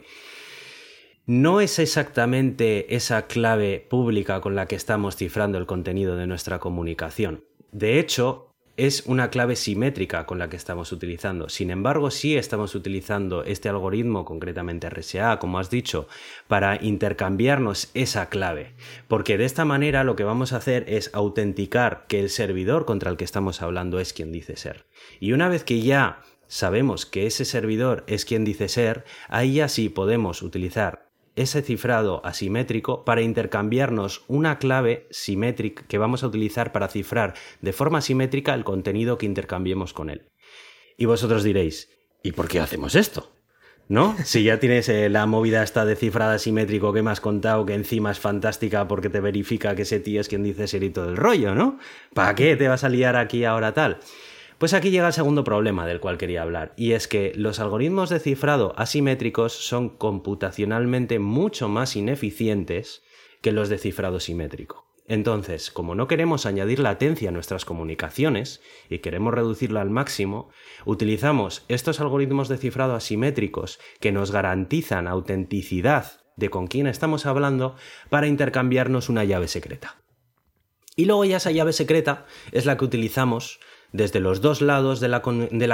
no es exactamente esa clave pública con la que estamos cifrando el contenido de nuestra comunicación. De hecho, es una clave simétrica con la que estamos utilizando. Sin embargo, sí estamos utilizando este algoritmo, concretamente RSA, como has dicho, para intercambiarnos esa clave. Porque de esta manera lo que vamos a hacer es autenticar que el servidor contra el que estamos hablando es quien dice ser. Y una vez que ya sabemos que ese servidor es quien dice ser, ahí ya sí podemos utilizar ese cifrado asimétrico para intercambiarnos una clave simétrica que vamos a utilizar para cifrar de forma simétrica el contenido que intercambiemos con él. Y vosotros diréis, ¿y por qué hacemos esto? ¿No? Si ya tienes eh, la movida esta de cifrada asimétrico que me has contado, que encima es fantástica porque te verifica que ese tío es quien dice ser y todo el rollo, ¿no? ¿Para qué te vas a liar aquí ahora tal? Pues aquí llega el segundo problema del cual quería hablar, y es que los algoritmos de cifrado asimétricos son computacionalmente mucho más ineficientes que los de cifrado simétrico. Entonces, como no queremos añadir latencia a nuestras comunicaciones y queremos reducirla al máximo, utilizamos estos algoritmos de cifrado asimétricos que nos garantizan autenticidad de con quién estamos hablando para intercambiarnos una llave secreta. Y luego ya esa llave secreta es la que utilizamos desde los dos lados de la,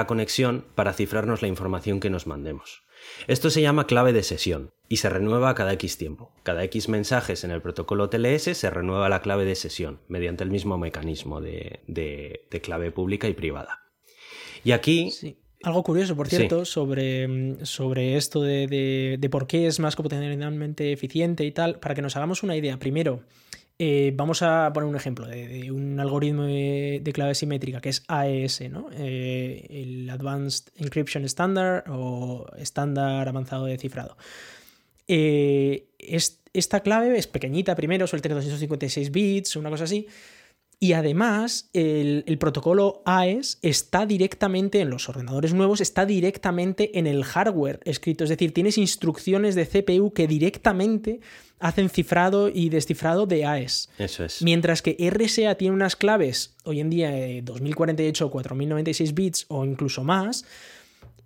conexión para cifrarnos la información que nos mandemos. Esto se llama clave de sesión y se renueva cada X tiempo. Cada X mensajes en el protocolo TLS se renueva la clave de sesión mediante el mismo mecanismo de, clave pública y privada. Y aquí... Algo curioso, por cierto, sobre, sobre esto de, de, por qué es más computacionalmente eficiente y tal, para que nos hagamos una idea. Primero, eh, vamos a poner un ejemplo de, un algoritmo de, clave simétrica que es AES, ¿no? Eh, el Advanced Encryption Standard o estándar avanzado de cifrado. Eh, esta clave es pequeñita primero, suele tener 256 bits, una cosa así, y además, el, protocolo AES está directamente en los ordenadores nuevos, está directamente en el hardware escrito. Es decir, tienes instrucciones de CPU que directamente hacen cifrado y descifrado de AES. Eso es. Mientras que RSA tiene unas claves, hoy en día 2048, 4096 bits o incluso más,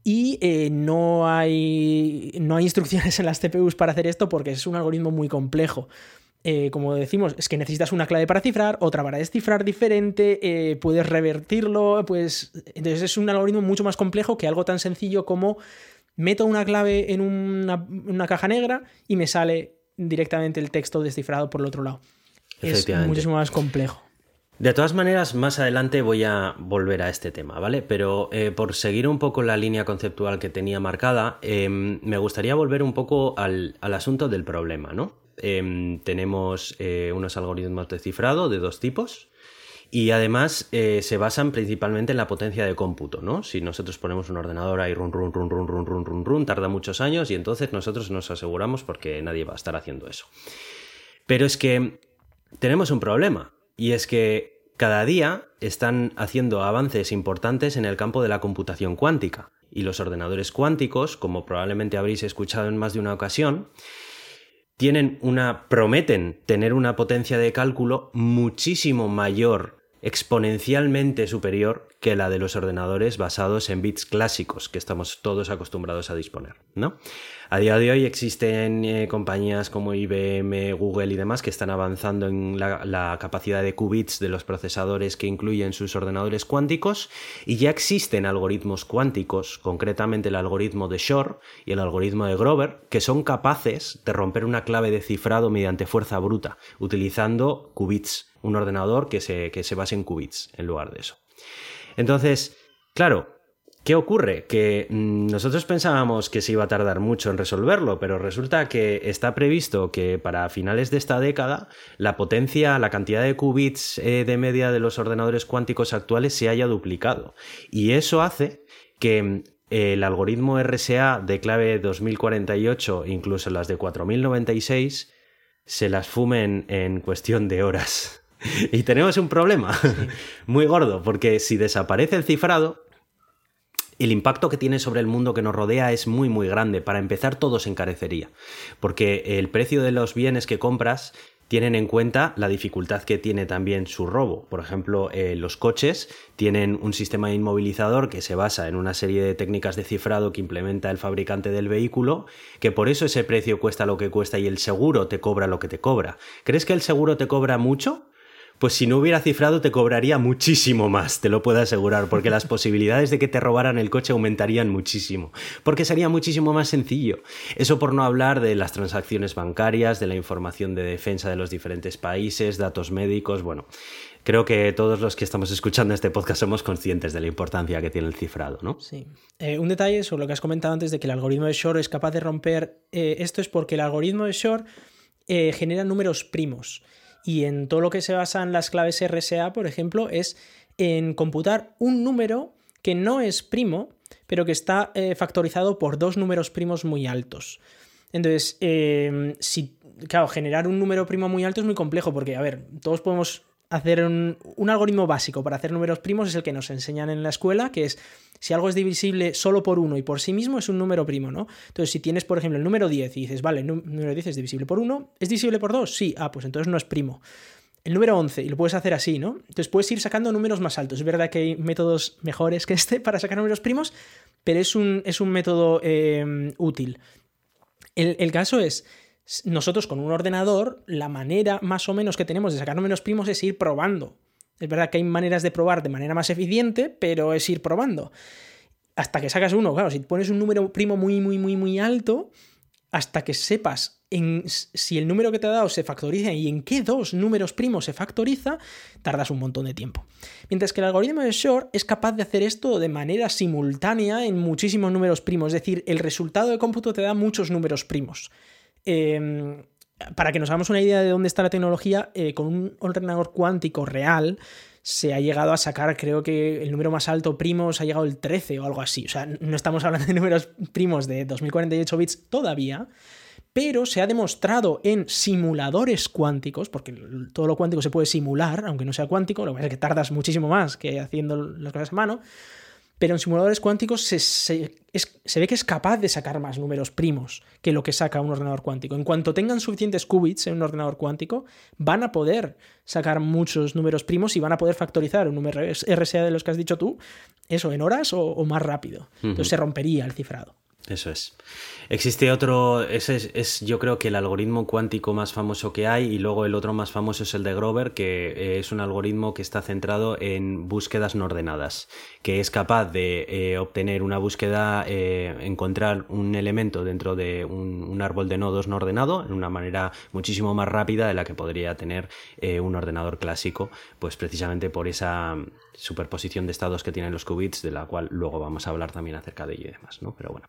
y eh, no, hay, no hay instrucciones en las CPUs para hacer esto porque es un algoritmo muy complejo. Eh, como decimos, es que necesitas una clave para cifrar, otra para descifrar diferente, eh, puedes revertirlo, pues entonces es un algoritmo mucho más complejo que algo tan sencillo como meto una clave en una, caja negra y me sale directamente el texto descifrado por el otro lado. Es muchísimo más complejo. De todas maneras, más adelante voy a volver a este tema, ¿vale? Pero eh, por seguir un poco la línea conceptual que tenía marcada, me gustaría volver un poco al, al asunto del problema, ¿no? em, tenemos eh, unos algoritmos de cifrado de dos tipos. Y además eh, se basan principalmente en la potencia de cómputo, ¿no? Si nosotros ponemos un ordenador ahí run run run run run run run run, tarda muchos años y entonces nosotros nos aseguramos porque nadie va a estar haciendo eso. Pero es que tenemos un problema y es que cada día están haciendo avances importantes en el campo de la computación cuántica y los ordenadores cuánticos, como probablemente habréis escuchado en más de una ocasión, tienen una prometen tener una potencia de cálculo muchísimo mayor exponencialmente superior que la de los ordenadores basados en bits clásicos que estamos todos acostumbrados a disponer, ¿no? A día de hoy existen eh, compañías como IBM, Google y demás que están avanzando en la, capacidad de qubits de los procesadores que incluyen sus ordenadores cuánticos y ya existen algoritmos cuánticos, concretamente el algoritmo de Shor y el algoritmo de Grover, que son capaces de romper una clave de cifrado mediante fuerza bruta, utilizando qubits un ordenador que se, que se base en qubits en lugar de eso. Entonces, claro, ¿Qué ocurre? Que mm, nosotros pensábamos que se iba a tardar mucho en resolverlo, pero resulta que está previsto que para finales de esta década la potencia, la cantidad de qubits eh, de media de los ordenadores cuánticos actuales se haya duplicado. Y eso hace que mm, el algoritmo RSA de clave 2048, incluso las de 4096, se las fumen en cuestión de horas. y tenemos un problema muy gordo, porque si desaparece el cifrado, el impacto que tiene sobre el mundo que nos rodea es muy muy grande. Para empezar, todo se encarecería, porque el precio de los bienes que compras tienen en cuenta la dificultad que tiene también su robo. Por ejemplo, eh, los coches tienen un sistema inmovilizador que se basa en una serie de técnicas de cifrado que implementa el fabricante del vehículo, que por eso ese precio cuesta lo que cuesta y el seguro te cobra lo que te cobra. ¿Crees que el seguro te cobra mucho? Pues si no hubiera cifrado te cobraría muchísimo más, te lo puedo asegurar, porque las posibilidades de que te robaran el coche aumentarían muchísimo, porque sería muchísimo más sencillo. Eso por no hablar de las transacciones bancarias, de la información de defensa de los diferentes países, datos médicos, bueno. Creo que todos los que estamos escuchando este podcast somos conscientes de la importancia que tiene el cifrado, ¿no? Sí. Eh, un detalle sobre lo que has comentado antes de que el algoritmo de Shor es capaz de romper eh, esto es porque el algoritmo de Shor eh, genera números primos. Y en todo lo que se basa en las claves RSA, por ejemplo, es en computar un número que no es primo, pero que está eh, factorizado por dos números primos muy altos. Entonces, em, si, claro, generar un número primo muy alto es muy complejo porque, a ver, todos podemos hacer un, algoritmo básico para hacer números primos, es el que nos enseñan en la escuela, que es si algo es divisible solo por uno y por sí mismo, es un número primo, ¿no? Entonces, si tienes, por ejemplo, el número 10 y dices, vale, el número 10 es divisible por 1, ¿es divisible por 2? Sí, ah, pues entonces no es primo. El número 11, y lo puedes hacer así, ¿no? Entonces puedes ir sacando números más altos. Es verdad que hay métodos mejores que este para sacar números primos, pero es un, es un método eh, útil. El, el caso es, nosotros con un ordenador, la manera más o menos que tenemos de sacar números primos es ir probando. Es verdad que hay maneras de probar de manera más eficiente, pero es ir probando. Hasta que sacas uno, claro, si pones un número primo muy, muy, muy, muy alto, hasta que sepas si el número que te ha dado se factoriza y en qué dos números primos se factoriza, tardas un montón de tiempo. Mientras que el algoritmo de Shor es capaz de hacer esto de manera simultánea en muchísimos números primos, es decir, el resultado de cómputo te da muchos números primos. Eh, para que nos hagamos una idea de dónde está la tecnología, eh, con un ordenador cuántico real se ha llegado a sacar, creo que el número más alto primos ha llegado el 13 o algo así. O sea, no estamos hablando de números primos de 2048 bits todavía, pero se ha demostrado en simuladores cuánticos, porque todo lo cuántico se puede simular, aunque no sea cuántico, lo que pasa es que tardas muchísimo más que haciendo las cosas a mano, pero en simuladores cuánticos se, ve que es capaz de sacar más números primos que lo que saca un ordenador cuántico. En cuanto tengan suficientes qubits en un ordenador cuántico, van a poder sacar muchos números primos y van a poder factorizar un número RSA de los que has dicho tú, eso en horas o, más rápido. Entonces se rompería el cifrado. Eso es. Existe otro, ese es, yo creo que el algoritmo cuántico más famoso que hay y luego el otro más famoso es el de Grover, que eh, es un algoritmo que está centrado en búsquedas no ordenadas, que es capaz de eh, obtener una búsqueda, eh, encontrar un elemento dentro de un, árbol de nodos no ordenado en una manera muchísimo más rápida de la que podría tener un ordenador clásico, pues precisamente por esa superposición de estados que tienen los qubits, de la cual luego vamos a hablar también acerca de ello y demás, ¿no? Pero bueno.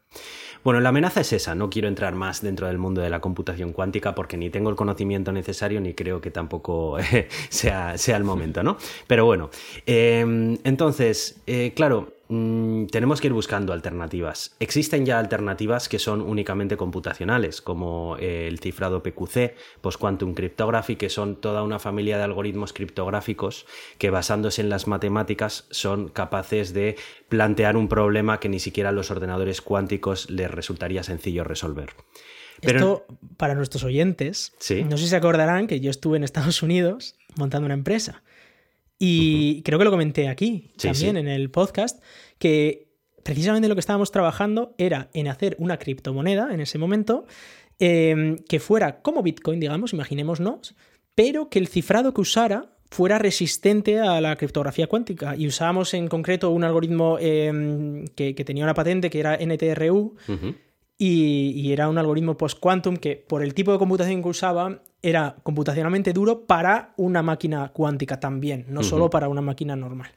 Bueno, la amenaza es esa. No quiero entrar más dentro del mundo de la computación cuántica porque ni tengo el conocimiento necesario ni creo que tampoco sea, sea, el momento, ¿no? Pero bueno, em, entonces, eh, claro, Mm, tenemos que ir buscando alternativas. Existen ya alternativas que son únicamente computacionales, como eh, el cifrado PQC, Post-Quantum Cryptography, que son toda una familia de algoritmos criptográficos que basándose en las matemáticas son capaces de plantear un problema que ni siquiera a los ordenadores cuánticos les resultaría sencillo resolver. Pero... Esto, para nuestros oyentes, no sé si se acordarán que yo estuve en Estados Unidos montando una empresa. Y creo que lo comenté aquí también en el podcast, que precisamente lo que estábamos trabajando era en hacer una criptomoneda en ese momento em, que fuera como Bitcoin, digamos, imaginémonos, pero que el cifrado que usara fuera resistente a la criptografía cuántica. Y usábamos en concreto un algoritmo em, que, tenía una patente que era NTRU. y, era un algoritmo post-quantum que, por el tipo de computación que usaba, era computacionalmente duro para una máquina cuántica también, no solo para una máquina normal.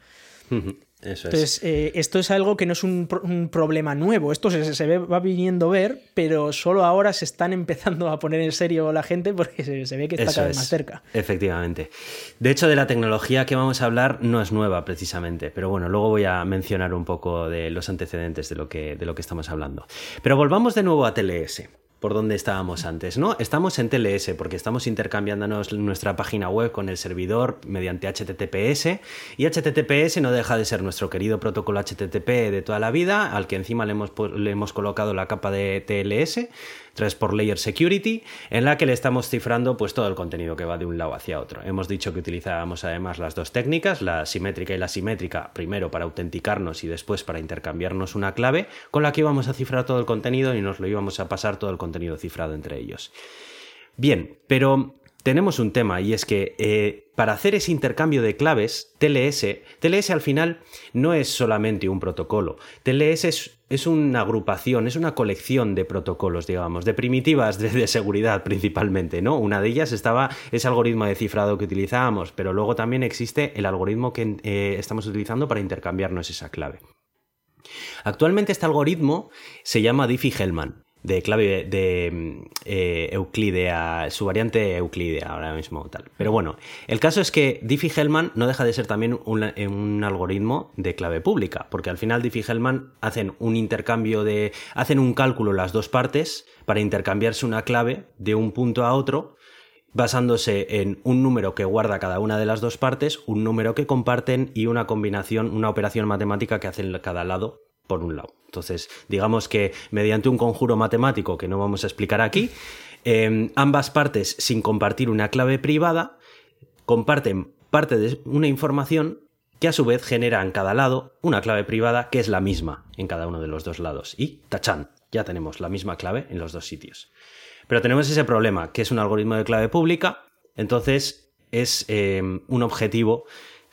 Entonces, eh, esto es algo que no es un, problema nuevo, esto se, va viniendo a ver, pero solo ahora se están empezando a poner en serio la gente porque se, ve que está cada vez más cerca. Efectivamente. De hecho, de la tecnología que vamos a hablar no es nueva precisamente, pero bueno, luego voy a mencionar un poco de los antecedentes de lo que, de lo que estamos hablando. Pero volvamos de nuevo a TLS por donde estábamos antes, ¿no? Estamos en TLS porque estamos intercambiándonos nuestra página web con el servidor mediante HTTPS y HTTPS no deja de ser nuestro querido protocolo HTTP de toda la vida, al que encima le hemos, le hemos colocado la capa de TLS Transport Layer Security, en la que le estamos cifrando pues todo el contenido que va de un lado hacia otro. Hemos dicho que utilizábamos además las dos técnicas, la simétrica y la simétrica, primero para autenticarnos y después para intercambiarnos una clave, con la que íbamos a cifrar todo el contenido y nos lo íbamos a pasar todo el contenido cifrado entre ellos. Bien, pero tenemos un tema y es que eh, para hacer ese intercambio de claves, TLS, TLS al final no es solamente un protocolo. TLS es, una agrupación, es una colección de protocolos, digamos, de primitivas de, seguridad principalmente, ¿no? Una de ellas estaba ese algoritmo de cifrado que utilizábamos, pero luego también existe el algoritmo que eh, estamos utilizando para intercambiarnos esa clave. Actualmente este algoritmo se llama Diffie-Hellman de clave de eh, Euclidea, su variante Euclidea ahora mismo tal. Pero bueno, el caso es que Diffie-Hellman no deja de ser también un, algoritmo de clave pública, porque al final Diffie-Hellman hacen un intercambio de, hacen un cálculo las dos partes para intercambiarse una clave de un punto a otro basándose en un número que guarda cada una de las dos partes, un número que comparten y una combinación, una operación matemática que hacen cada lado por un lado. Entonces, digamos que mediante un conjuro matemático que no vamos a explicar aquí, em, ambas partes, sin compartir una clave privada, comparten parte de una información que a su vez genera en cada lado una clave privada que es la misma en cada uno de los dos lados. Y tachan, ya tenemos la misma clave en los dos sitios. Pero tenemos ese problema, que es un algoritmo de clave pública, entonces es em, un objetivo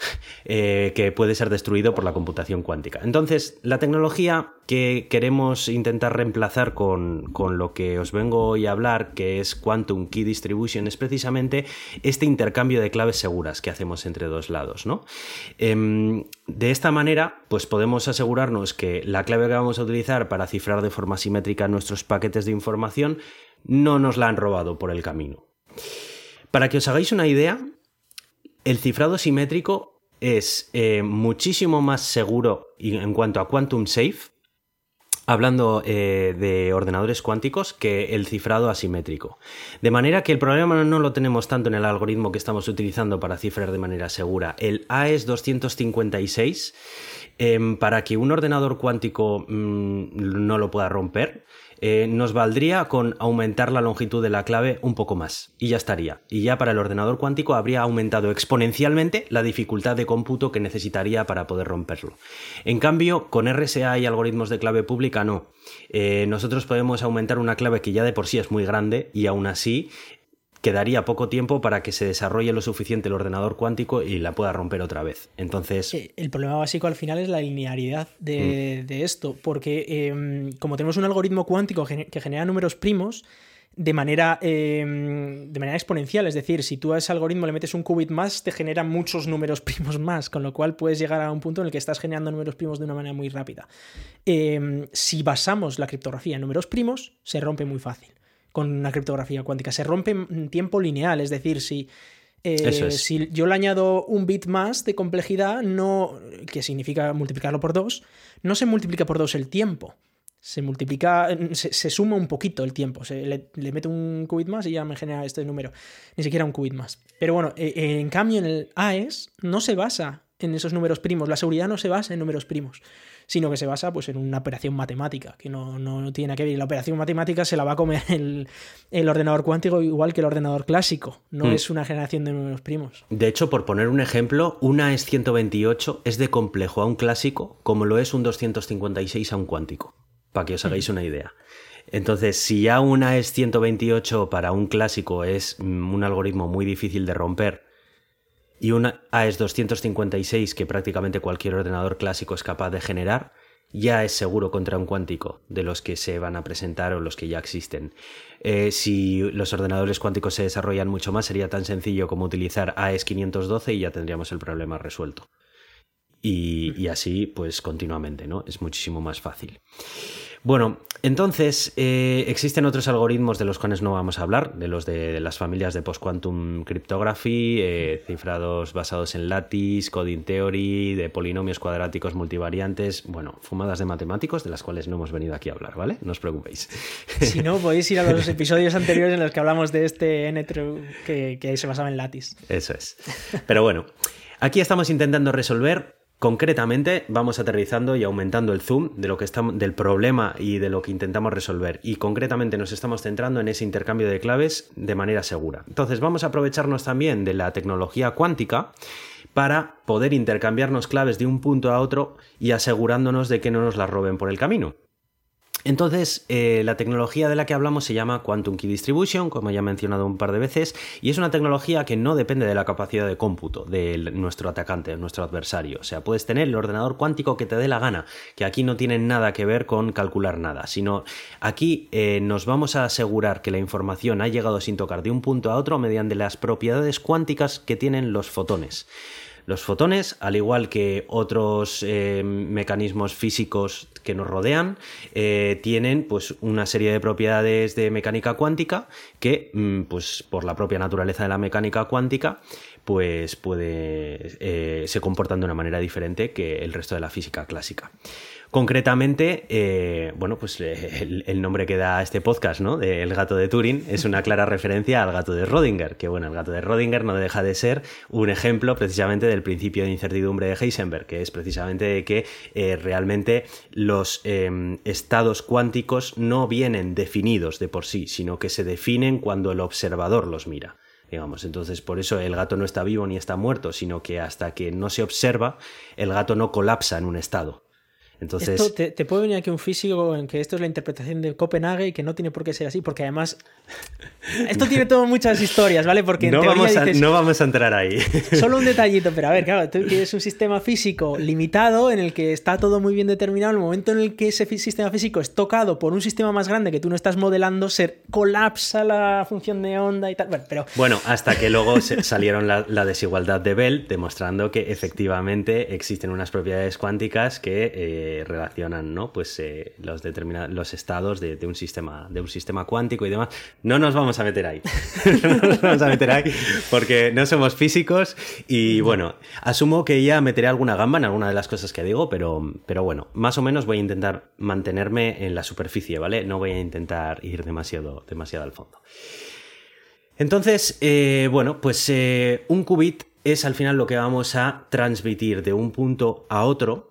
eh, que puede ser destruido por la computación cuántica. Entonces, la tecnología que queremos intentar reemplazar con, lo que os vengo hoy a hablar, que es Quantum Key Distribution, es precisamente este intercambio de claves seguras que hacemos entre dos lados. ¿no? Em, de esta manera, pues podemos asegurarnos que la clave que vamos a utilizar para cifrar de forma simétrica nuestros paquetes de información no nos la han robado por el camino. Para que os hagáis una idea, el cifrado simétrico es eh, muchísimo más seguro en cuanto a quantum safe, hablando eh, de ordenadores cuánticos, que el cifrado asimétrico. De manera que el problema no lo tenemos tanto en el algoritmo que estamos utilizando para cifrar de manera segura. El AES 256, em, para que un ordenador cuántico mm, no lo pueda romper, eh, nos valdría con aumentar la longitud de la clave un poco más y ya estaría. Y ya para el ordenador cuántico habría aumentado exponencialmente la dificultad de cómputo que necesitaría para poder romperlo. En cambio, con RSA y algoritmos de clave pública no. Eh, nosotros podemos aumentar una clave que ya de por sí es muy grande y aún así quedaría poco tiempo para que se desarrolle lo suficiente el ordenador cuántico y la pueda romper otra vez. Entonces. El problema básico al final es la linearidad de, mm. esto, porque em, como tenemos un algoritmo cuántico que genera números primos, de manera, em, de manera exponencial. Es decir, si tú a ese algoritmo le metes un qubit más, te genera muchos números primos más, con lo cual puedes llegar a un punto en el que estás generando números primos de una manera muy rápida. Em, si basamos la criptografía en números primos, se rompe muy fácil con una criptografía cuántica. Se rompe en tiempo lineal, es decir, si, eh, si yo le añado un bit más de complejidad, no, que significa multiplicarlo por dos, no se multiplica por dos el tiempo se multiplica, se, suma un poquito el tiempo. Se, le, meto un qubit más y ya me genera este número. Ni siquiera un qubit más. Pero bueno, e, e, en cambio en el AES no se basa en esos números primos. La seguridad no se basa en números primos, sino que se basa pues, en una operación matemática, que no, no, tiene nada que ver. Y la operación matemática se la va a comer el, el ordenador cuántico igual que el ordenador clásico. No hmm. es una generación de números primos. De hecho, por poner un ejemplo, una AES 128 es de complejo a un clásico como lo es un 256 a un cuántico para que os hagáis una idea. Entonces, si ya una es 128 para un clásico es mm, un algoritmo muy difícil de romper y una AES 256 que prácticamente cualquier ordenador clásico es capaz de generar, ya es seguro contra un cuántico de los que se van a presentar o los que ya existen. Eh, si los ordenadores cuánticos se desarrollan mucho más, sería tan sencillo como utilizar AES 512 y ya tendríamos el problema resuelto. Y así, pues continuamente, ¿no? Es muchísimo más fácil. Bueno, entonces eh, existen otros algoritmos de los cuales no vamos a hablar, de los de, las familias de post-quantum cryptography, eh, cifrados basados en lattice, coding theory, de polinomios cuadráticos multivariantes, bueno, fumadas de matemáticos de las cuales no hemos venido aquí a hablar, ¿vale? No os preocupéis. Si no, podéis ir a los episodios anteriores en los que hablamos de este n que, que se basaba en lattice. Eso es. Pero bueno, aquí estamos intentando resolver Concretamente, vamos aterrizando y aumentando el zoom de lo que del problema y de lo que intentamos resolver. Y concretamente nos estamos centrando en ese intercambio de claves de manera segura. Entonces, vamos a aprovecharnos también de la tecnología cuántica para poder intercambiarnos claves de un punto a otro y asegurándonos de que no nos las roben por el camino. Entonces, eh, la tecnología de la que hablamos se llama Quantum Key Distribution, como ya he mencionado un par de veces, y es una tecnología que no depende de la capacidad de cómputo de nuestro atacante, de nuestro adversario. O sea, puedes tener el ordenador cuántico que te dé la gana, que aquí no tiene nada que ver con calcular nada, sino aquí eh, nos vamos a asegurar que la información ha llegado sin tocar de un punto a otro mediante las propiedades cuánticas que tienen los fotones. Los fotones, al igual que otros eh, mecanismos físicos que nos rodean, eh, tienen pues, una serie de propiedades de mecánica cuántica que, mm, pues, por la propia naturaleza de la mecánica cuántica, pues puede, eh, se comportan de una manera diferente que el resto de la física clásica. Concretamente, eh, bueno, pues eh, el, nombre que da este podcast, ¿no? De El gato de Turing, es una clara referencia al gato de Rodinger, que bueno, el gato de Rodinger no deja de ser un ejemplo precisamente del principio de incertidumbre de Heisenberg, que es precisamente de que eh, realmente los em, estados cuánticos no vienen definidos de por sí, sino que se definen cuando el observador los mira digamos. Entonces, por eso el gato no está vivo ni está muerto, sino que hasta que no se observa, el gato no colapsa en un estado. Entonces... Esto te, puede venir aquí un físico en que esto es la interpretación de Copenhague y que no tiene por qué ser así, porque además esto tiene todo muchas historias, ¿vale? Porque no, vamos a, no vamos a entrar ahí. Solo un detallito, pero a ver, claro, tú tienes un sistema físico limitado en el que está todo muy bien determinado. En el momento en el que ese sistema físico es tocado por un sistema más grande que tú no estás modelando, se colapsa la función de onda y tal. Bueno, pero... bueno hasta que luego salieron la, desigualdad de Bell, demostrando que efectivamente existen unas propiedades cuánticas que... Eh, relacionan ¿no? pues, eh, los, los estados de, un sistema, de un sistema cuántico y demás. No nos vamos a meter ahí. no nos vamos a meter ahí porque no somos físicos y bueno, asumo que ya meteré alguna gamba en alguna de las cosas que digo, pero, pero bueno, más o menos voy a intentar mantenerme en la superficie, ¿vale? No voy a intentar ir demasiado, demasiado al fondo. Entonces, eh, bueno, pues eh, un qubit es al final lo que vamos a transmitir de un punto a otro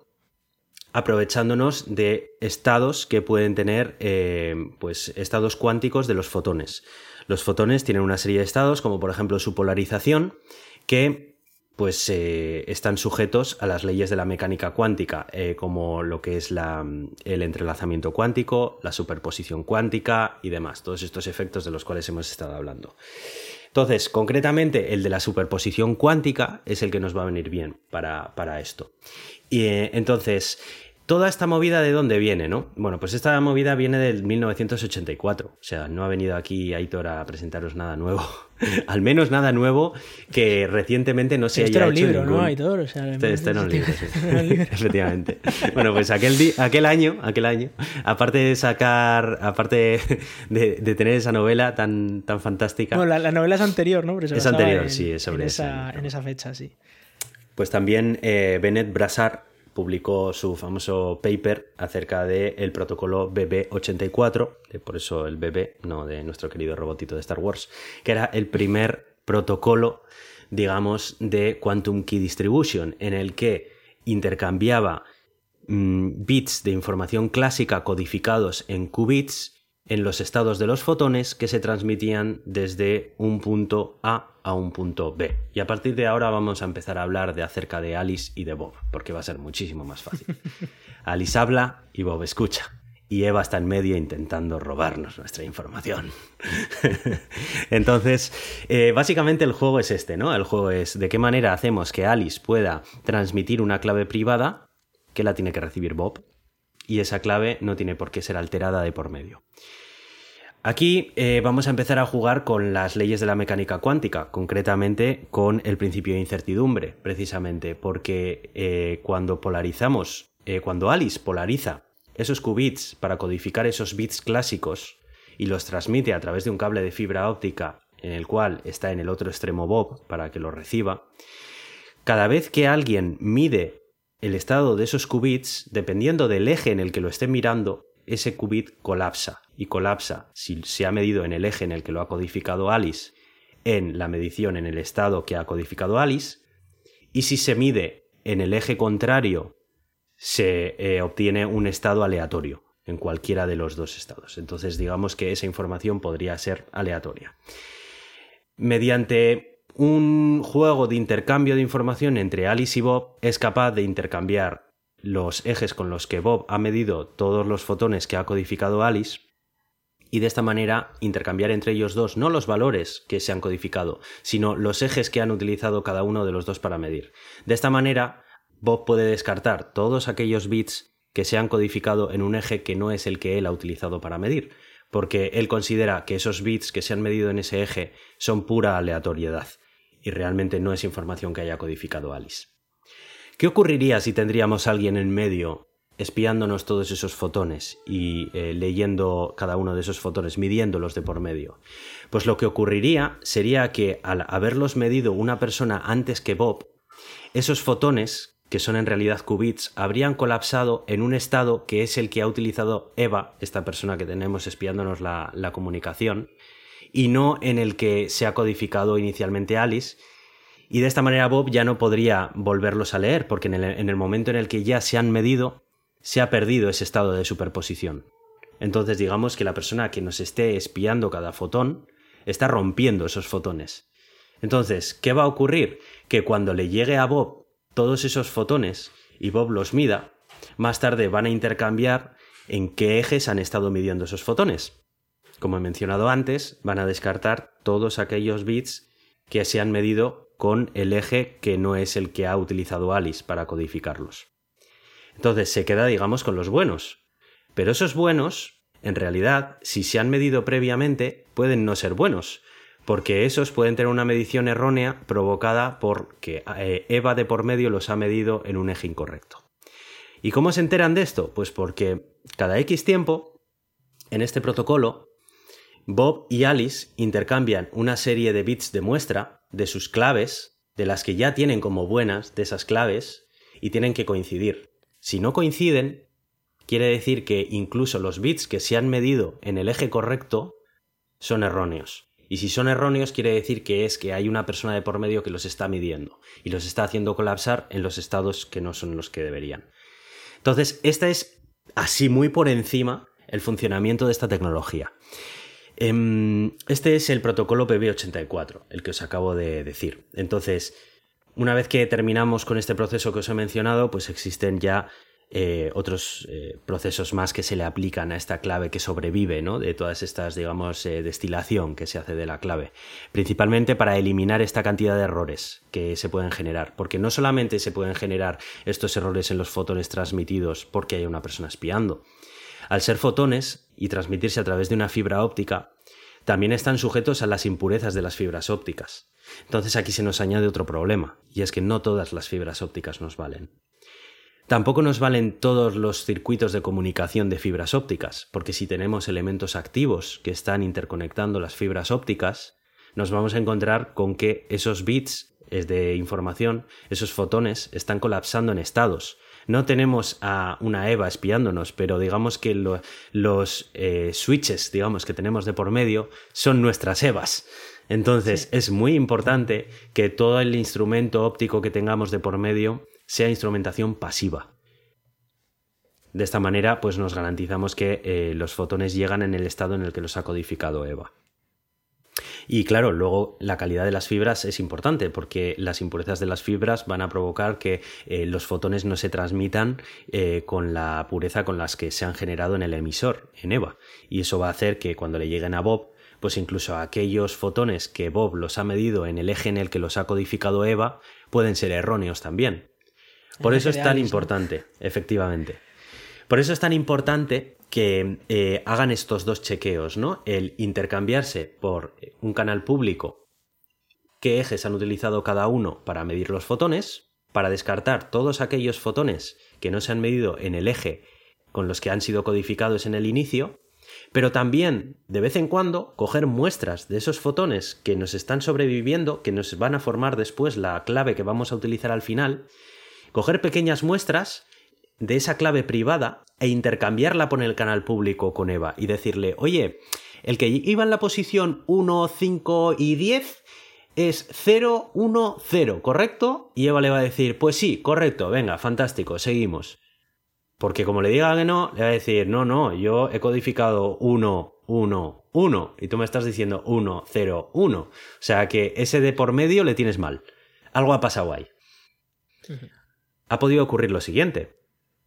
aprovechándonos de estados que pueden tener eh, pues estados cuánticos de los fotones. Los fotones tienen una serie de estados, como por ejemplo su polarización, que pues eh, están sujetos a las leyes de la mecánica cuántica, eh, como lo que es la, el entrelazamiento cuántico, la superposición cuántica y demás, todos estos efectos de los cuales hemos estado hablando. Entonces, concretamente, el de la superposición cuántica es el que nos va a venir bien para, para esto. Y entonces, toda esta movida de dónde viene, ¿no? Bueno, pues esta movida viene del 1984. O sea, no ha venido aquí Aitor a presentaros nada nuevo. Al menos nada nuevo que recientemente no se Este haya era un hecho libro, ningún- ¿no, Aitor? O sea, este, este era un libro, sí. Libro. Efectivamente. Bueno, pues aquel, aquel año, aquel año, aparte de sacar, aparte de, de tener esa novela tan, tan fantástica, Bueno, la, la novela es anterior, ¿no? Es anterior, en- sí, es sobre en esa, en esa fecha, sí. Pues también eh, Bennett Brassard publicó su famoso paper acerca del protocolo BB84, de por eso el BB, no de nuestro querido robotito de Star Wars, que era el primer protocolo, digamos, de Quantum Key Distribution, en el que intercambiaba mm, bits de información clásica codificados en qubits en los estados de los fotones que se transmitían desde un punto A a un punto B. Y a partir de ahora vamos a empezar a hablar de acerca de Alice y de Bob, porque va a ser muchísimo más fácil. Alice habla y Bob escucha. Y Eva está en medio intentando robarnos nuestra información. Entonces, eh, básicamente el juego es este, ¿no? El juego es de qué manera hacemos que Alice pueda transmitir una clave privada que la tiene que recibir Bob. Y esa clave no tiene por qué ser alterada de por medio. Aquí eh, vamos a empezar a jugar con las leyes de la mecánica cuántica, concretamente con el principio de incertidumbre, precisamente, porque eh, cuando polarizamos, eh, cuando Alice polariza esos qubits para codificar esos bits clásicos y los transmite a través de un cable de fibra óptica en el cual está en el otro extremo Bob para que lo reciba, cada vez que alguien mide el estado de esos qubits, dependiendo del eje en el que lo esté mirando, ese qubit colapsa y colapsa si se ha medido en el eje en el que lo ha codificado Alice en la medición en el estado que ha codificado Alice y si se mide en el eje contrario se eh, obtiene un estado aleatorio en cualquiera de los dos estados. Entonces digamos que esa información podría ser aleatoria. Mediante un juego de intercambio de información entre Alice y Bob es capaz de intercambiar los ejes con los que Bob ha medido todos los fotones que ha codificado Alice y de esta manera intercambiar entre ellos dos no los valores que se han codificado, sino los ejes que han utilizado cada uno de los dos para medir. De esta manera, Bob puede descartar todos aquellos bits que se han codificado en un eje que no es el que él ha utilizado para medir, porque él considera que esos bits que se han medido en ese eje son pura aleatoriedad y realmente no es información que haya codificado Alice. ¿Qué ocurriría si tendríamos a alguien en medio espiándonos todos esos fotones y eh, leyendo cada uno de esos fotones, midiéndolos de por medio? Pues lo que ocurriría sería que al haberlos medido una persona antes que Bob, esos fotones, que son en realidad qubits, habrían colapsado en un estado que es el que ha utilizado Eva, esta persona que tenemos espiándonos la, la comunicación, y no en el que se ha codificado inicialmente Alice, y de esta manera Bob ya no podría volverlos a leer, porque en el, en el, momento en el que ya se han medido, se ha perdido ese estado de superposición. Entonces digamos que la persona que nos esté espiando cada fotón está rompiendo esos fotones. Entonces, ¿qué va a ocurrir? Que cuando le llegue a Bob todos esos fotones y Bob los mida, más tarde van a intercambiar en qué ejes han estado midiendo esos fotones. Como he mencionado antes, van a descartar todos aquellos bits que se han medido con el eje que no es el que ha utilizado Alice para codificarlos. Entonces se queda, digamos, con los buenos. Pero esos buenos, en realidad, si se han medido previamente, pueden no ser buenos, porque esos pueden tener una medición errónea provocada por que eh, Eva de por medio los ha medido en un eje incorrecto. ¿Y cómo se enteran de esto? Pues porque cada X tiempo, en este protocolo, Bob y Alice intercambian una serie de bits de muestra de sus claves, de las que ya tienen como buenas de esas claves, y tienen que coincidir. Si no coinciden, quiere decir que incluso los bits que se han medido en el eje correcto son erróneos. Y si son erróneos, quiere decir que es que hay una persona de por medio que los está midiendo y los está haciendo colapsar en los estados que no son los que deberían. Entonces, esta es así muy por encima el funcionamiento de esta tecnología. Este es el protocolo PB84, el que os acabo de decir. Entonces, una vez que terminamos con este proceso que os he mencionado, pues existen ya eh, otros eh, procesos más que se le aplican a esta clave que sobrevive, ¿no? De todas estas, digamos, eh, destilación que se hace de la clave. Principalmente para eliminar esta cantidad de errores que se pueden generar. Porque no solamente se pueden generar estos errores en los fotones transmitidos porque hay una persona espiando. Al ser fotones y transmitirse a través de una fibra óptica, también están sujetos a las impurezas de las fibras ópticas. Entonces aquí se nos añade otro problema, y es que no todas las fibras ópticas nos valen. Tampoco nos valen todos los circuitos de comunicación de fibras ópticas, porque si tenemos elementos activos que están interconectando las fibras ópticas, nos vamos a encontrar con que esos bits de información, esos fotones, están colapsando en estados. No tenemos a una EVA espiándonos, pero digamos que los eh, switches, digamos, que tenemos de por medio son nuestras EVAs. Entonces es muy importante que todo el instrumento óptico que tengamos de por medio sea instrumentación pasiva. De esta manera, pues nos garantizamos que eh, los fotones llegan en el estado en el que los ha codificado Eva. Y claro, luego la calidad de las fibras es importante porque las impurezas de las fibras van a provocar que eh, los fotones no se transmitan eh, con la pureza con las que se han generado en el emisor, en EVA. Y eso va a hacer que cuando le lleguen a Bob, pues incluso aquellos fotones que Bob los ha medido en el eje en el que los ha codificado EVA, pueden ser erróneos también. Por eso es tan importante, efectivamente. Por eso es tan importante que eh, hagan estos dos chequeos, ¿no? El intercambiarse por un canal público qué ejes han utilizado cada uno para medir los fotones, para descartar todos aquellos fotones que no se han medido en el eje con los que han sido codificados en el inicio, pero también de vez en cuando coger muestras de esos fotones que nos están sobreviviendo, que nos van a formar después la clave que vamos a utilizar al final, coger pequeñas muestras de esa clave privada e intercambiarla por el canal público con Eva y decirle, oye, el que iba en la posición 1, 5 y 10 es 0, 1, 0, ¿correcto? Y Eva le va a decir, pues sí, correcto, venga, fantástico, seguimos. Porque como le diga que no, le va a decir, no, no, yo he codificado 1, 1, 1, y tú me estás diciendo 1, 0, 1. O sea que ese de por medio le tienes mal. Algo ha pasado ahí ha podido ocurrir lo siguiente,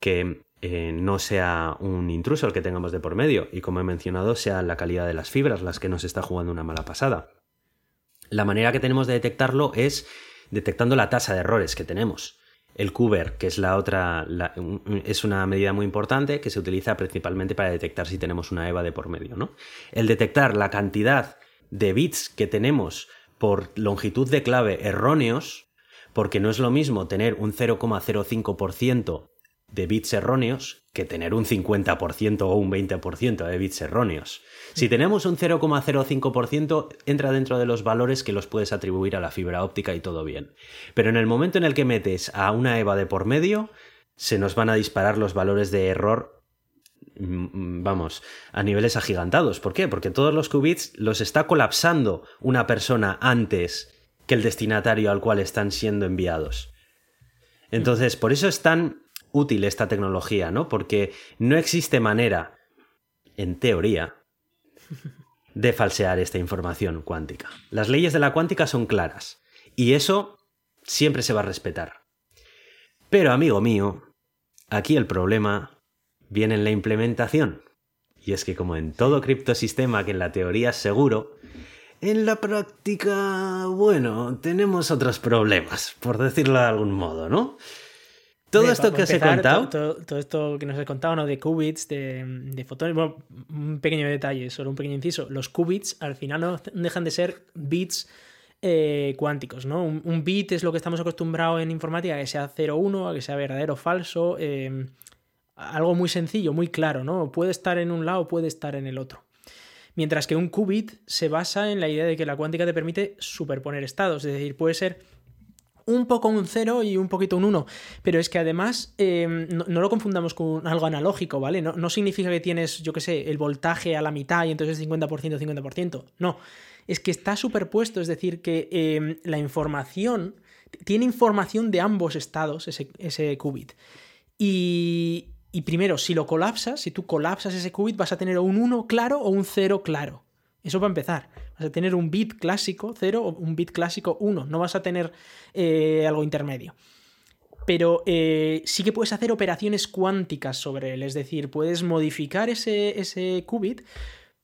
que eh, no sea un intruso el que tengamos de por medio y como he mencionado sea la calidad de las fibras las que nos está jugando una mala pasada. La manera que tenemos de detectarlo es detectando la tasa de errores que tenemos. El Cuber, que es la otra, es una medida muy importante que se utiliza principalmente para detectar si tenemos una EVA de por medio, ¿no? El detectar la cantidad de bits que tenemos por longitud de clave erróneos porque no es lo mismo tener un 0,05% de bits erróneos que tener un 50% o un 20% de bits erróneos. Si tenemos un 0,05% entra dentro de los valores que los puedes atribuir a la fibra óptica y todo bien. Pero en el momento en el que metes a una EVA de por medio, se nos van a disparar los valores de error mm, vamos, a niveles agigantados. ¿Por qué? Porque todos los qubits los está colapsando una persona antes que el destinatario al cual están siendo enviados. Entonces, por eso es tan útil esta tecnología, ¿no? Porque no existe manera, en teoría, de falsear esta información cuántica. Las leyes de la cuántica son claras y eso siempre se va a respetar. Pero, amigo mío, aquí el problema viene en la implementación. Y es que como en todo criptosistema que en la teoría es seguro, en la práctica, bueno, tenemos otros problemas, por decirlo de algún modo, ¿no? Todo esto que os he contado. Todo, esto que nos he contado, ¿no? De qubits, de, fotones. Bueno, un pequeño detalle, solo un pequeño inciso. Los qubits al final no dejan de ser bits eh, cuánticos, ¿no? Un, bit es lo que estamos acostumbrados en informática, a que sea 0, 1, a que sea verdadero o falso. Eh, algo muy sencillo, muy claro, ¿no? Puede estar en un lado, puede estar en el otro. Mientras que un qubit se basa en la idea de que la cuántica te permite superponer estados, es decir, puede ser un poco un 0 y un poquito un 1. Pero es que además em, no, lo confundamos con algo analógico, ¿vale? No, significa que tienes, yo qué sé, el voltaje a la mitad y entonces 50%, 50%. No, es que está superpuesto, es decir, que em, la información tiene información de ambos estados, ese, ese qubit. Y, y primero, si lo colapsas, si tú colapsas ese qubit, vas a tener un 1 claro o un 0 claro. Eso va a empezar. Vas a tener un bit clásico 0 o un bit clásico 1. No vas a tener eh, algo intermedio. pero eh, sí que puedes hacer operaciones cuánticas sobre él, es decir, puedes modificar ese, ese qubit.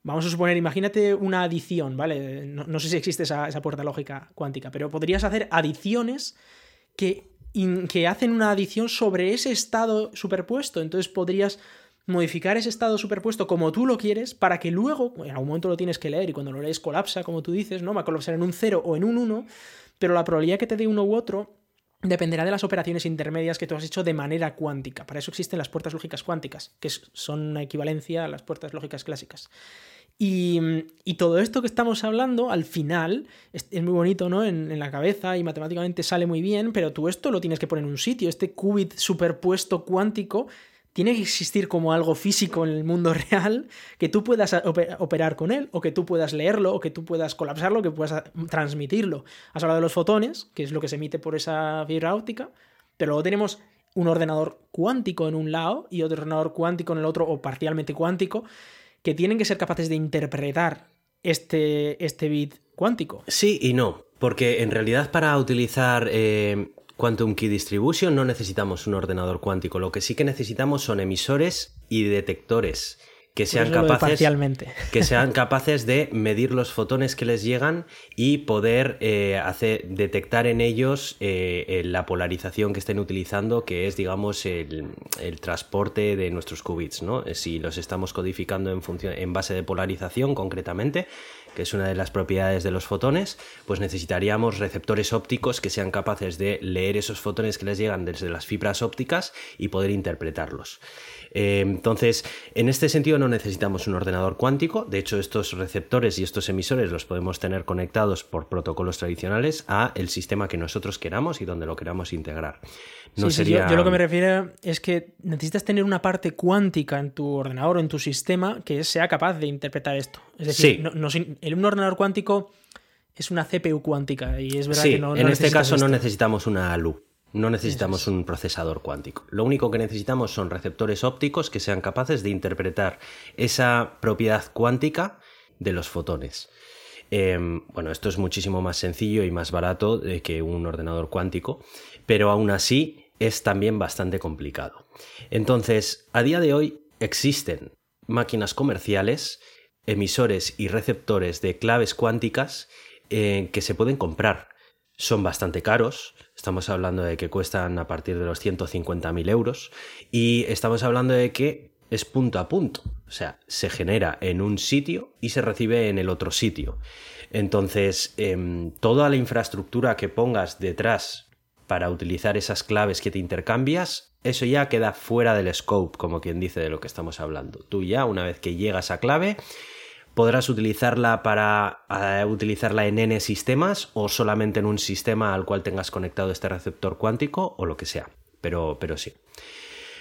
Vamos a suponer, imagínate una adición, ¿vale? No, sé si existe esa, puerta lógica cuántica, pero podrías hacer adiciones que, que hacen una adición sobre ese estado superpuesto. Entonces podrías modificar ese estado superpuesto como tú lo quieres para que luego, en algún momento lo tienes que leer y cuando lo lees colapsa, como tú dices, ¿no? Va a colapsar en un 0 o en un 1, pero la probabilidad que te dé uno u otro dependerá de las operaciones intermedias que tú has hecho de manera cuántica. Para eso existen las puertas lógicas cuánticas, que son una equivalencia a las puertas lógicas clásicas. Y, todo esto que estamos hablando, al final, es, muy bonito, ¿no? En, en, la cabeza y matemáticamente sale muy bien, pero tú esto lo tienes que poner en un sitio. Este qubit superpuesto cuántico tiene que existir como algo físico en el mundo real que tú puedas operar con él, o que tú puedas leerlo, o que tú puedas colapsarlo, que puedas transmitirlo. Has hablado de los fotones, que es lo que se emite por esa fibra óptica, pero luego tenemos un ordenador cuántico en un lado y otro ordenador cuántico en el otro, o parcialmente cuántico, que tienen que ser capaces de interpretar este, este bit cuántico. Sí y no, porque en realidad para utilizar eh, Quantum Key Distribution no necesitamos un ordenador cuántico, lo que sí que necesitamos son emisores y detectores que sean, capaces, que sean capaces de medir los fotones que les llegan y poder eh, hacer, detectar en ellos eh, la polarización que estén utilizando, que es, digamos, el, transporte de nuestros qubits. ¿no? Si los estamos codificando en, función, en base de polarización, concretamente, que es una de las propiedades de los fotones, pues necesitaríamos receptores ópticos que sean capaces de leer esos fotones que les llegan desde las fibras ópticas y poder interpretarlos. Eh, entonces, en este sentido no necesitamos un ordenador cuántico, de hecho estos receptores y estos emisores los podemos tener conectados por protocolos tradicionales a el sistema que nosotros queramos y donde lo queramos integrar. No sería... yo, lo que me refiero es que necesitas tener una parte cuántica en tu ordenador o en tu sistema que sea capaz de interpretar esto. Es decir, en un ordenador cuántico es una CPU cuántica y es verdad que no, en este caso no necesitamos una ALU. No necesitamos un procesador cuántico. Lo único que necesitamos son receptores ópticos que sean capaces de interpretar esa propiedad cuántica de los fotones. Em, bueno, esto es muchísimo más sencillo y más barato que un ordenador cuántico, pero aún así es también bastante complicado. Entonces, a día de hoy existen máquinas comerciales, emisores y receptores de claves cuánticas eh, que se pueden comprar. Son bastante caros, Estamos hablando de que cuestan a partir de los 150.000 euros y estamos hablando de que es punto a punto. O sea, se genera en un sitio y se recibe en el otro sitio. Entonces, em, toda la infraestructura que pongas detrás para utilizar esas claves que te intercambias, eso ya queda fuera del scope, como quien dice de lo que estamos hablando. Tú ya, una vez que llegas a clave, podrás utilizarla para eh, utilizarla en n sistemas o solamente en un sistema al cual tengas conectado este receptor cuántico o lo que sea. Pero, pero sí.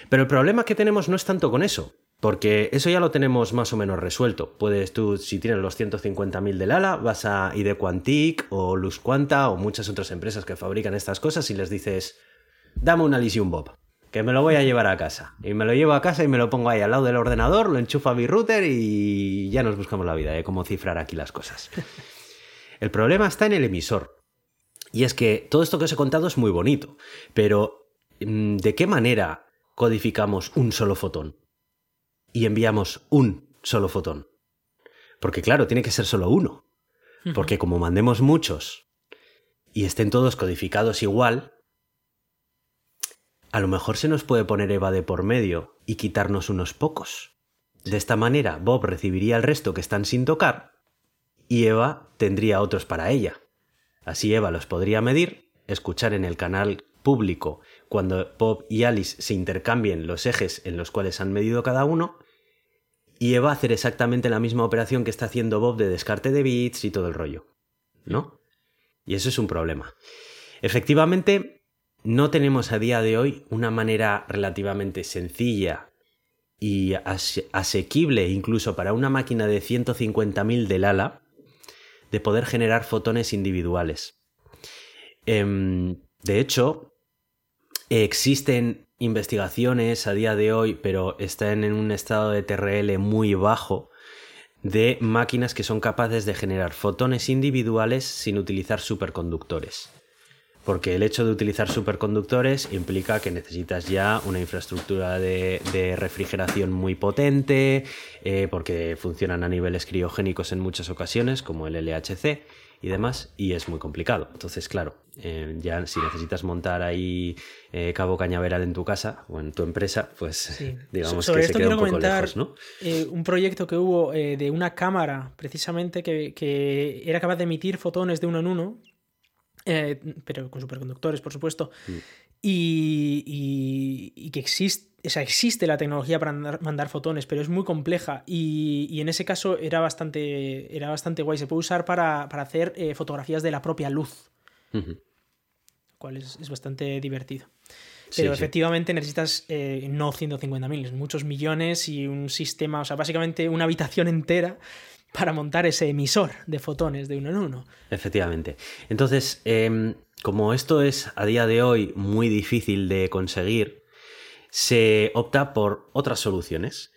Pero el problema que tenemos no es tanto con eso, porque eso ya lo tenemos más o menos resuelto. Puedes tú, si tienes los 150.000 del ALA, vas a ID Quantic o Luz Quanta o muchas otras empresas que fabrican estas cosas y les dices, dame una Elysium Bob que me lo voy a llevar a casa. Y me lo llevo a casa y me lo pongo ahí al lado del ordenador, lo enchufo a mi router y ya nos buscamos la vida de cómo cifrar aquí las cosas. El problema está en el emisor. Y es que todo esto que os he contado es muy bonito, pero mm, ¿de qué manera codificamos un solo fotón? Y enviamos un solo fotón. Porque claro, tiene que ser solo uno. Porque como mandemos muchos y estén todos codificados igual, a lo mejor se nos puede poner Eva de por medio y quitarnos unos pocos. De esta manera, Bob recibiría el resto que están sin tocar y Eva tendría otros para ella. Así Eva los podría medir, escuchar en el canal público cuando Bob y Alice se intercambien los ejes en los cuales han medido cada uno, y Eva hacer exactamente la misma operación que está haciendo Bob de descarte de bits y todo el rollo. ¿No? Y eso es un problema. Efectivamente, no tenemos a día de hoy una manera relativamente sencilla y asequible incluso para una máquina de 150.000 del ala de poder generar fotones individuales. Em, de hecho, existen investigaciones a día de hoy, pero están en un estado de TRL muy bajo, de máquinas que son capaces de generar fotones individuales sin utilizar superconductores. Porque el hecho de utilizar superconductores implica que necesitas ya una infraestructura de, refrigeración muy potente, eh, porque funcionan a niveles criogénicos en muchas ocasiones, como el LHC y demás, y es muy complicado. Entonces, claro, eh, ya si necesitas montar ahí eh, cabo cañaveral en tu casa o en tu empresa, pues digamos que se queda un poco lejos, ¿no? Eh, un proyecto que hubo de una cámara, precisamente, que, era capaz de emitir fotones de uno en uno, pero con superconductores, por supuesto, mm. y, que existe o sea, existe la tecnología para mandar, fotones, pero es muy compleja y, en ese caso era bastante, era bastante guay. Se puede usar para, hacer eh, fotografías de la propia luz, lo cual es, bastante divertido. Pero efectivamente necesitas eh, no 150.000, muchos millones y un sistema, o sea, básicamente una habitación entera para montar ese emisor de fotones de uno en uno. Efectivamente. Entonces, em, como esto es a día de hoy muy difícil de conseguir, se opta por otras soluciones.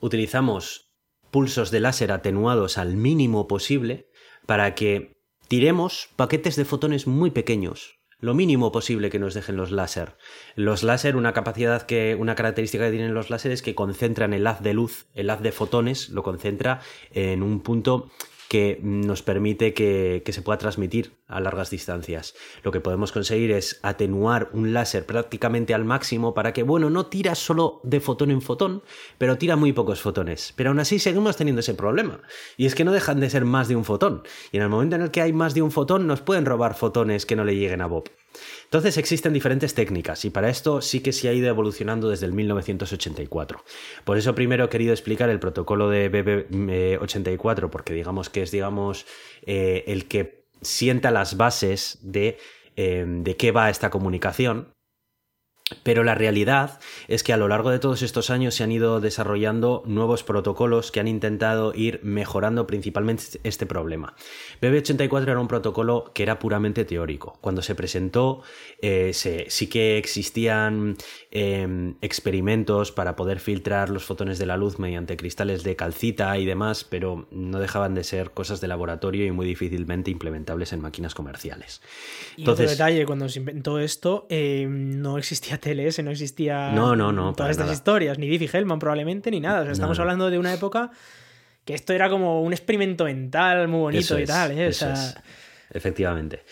Utilizamos pulsos de láser atenuados al mínimo posible para que tiremos paquetes de fotones muy pequeños, lo mínimo posible que nos dejen los láser. Los láser, una capacidad que, una característica que tienen los láser es que concentran el haz de luz, el haz de fotones, lo concentra en un punto que nos permite que, se pueda transmitir a largas distancias. Lo que podemos conseguir es atenuar un láser prácticamente al máximo para que, bueno, no tira solo de fotón en fotón, pero tira muy pocos fotones. Pero aún así seguimos teniendo ese problema. Y es que no dejan de ser más de un fotón. Y en el momento en el que hay más de un fotón, nos pueden robar fotones que no le lleguen a Bob. Entonces existen diferentes técnicas y para esto sí que se ha ido evolucionando desde el 1984. Por eso primero he querido explicar el protocolo de BB84 porque digamos que es digamos eh, el que sienta las bases de, eh, de qué va esta comunicación pero la realidad es que a lo largo de todos estos años se han ido desarrollando nuevos protocolos que han intentado ir mejorando principalmente este problema. BB84 era un protocolo que era puramente teórico. Cuando se presentó eh, sí que existían em, experimentos para poder filtrar los fotones de la luz mediante cristales de calcita y demás, pero no dejaban de ser cosas de laboratorio y muy difícilmente implementables en máquinas comerciales. Y Entonces, otro detalle, cuando se inventó esto, em, no existía TLS, no existía no, no, no, todas estas historias, ni Diffie Hellman probablemente, ni nada. estamos hablando de una época que esto era como un experimento mental muy bonito y tal. ¿eh? Efectivamente.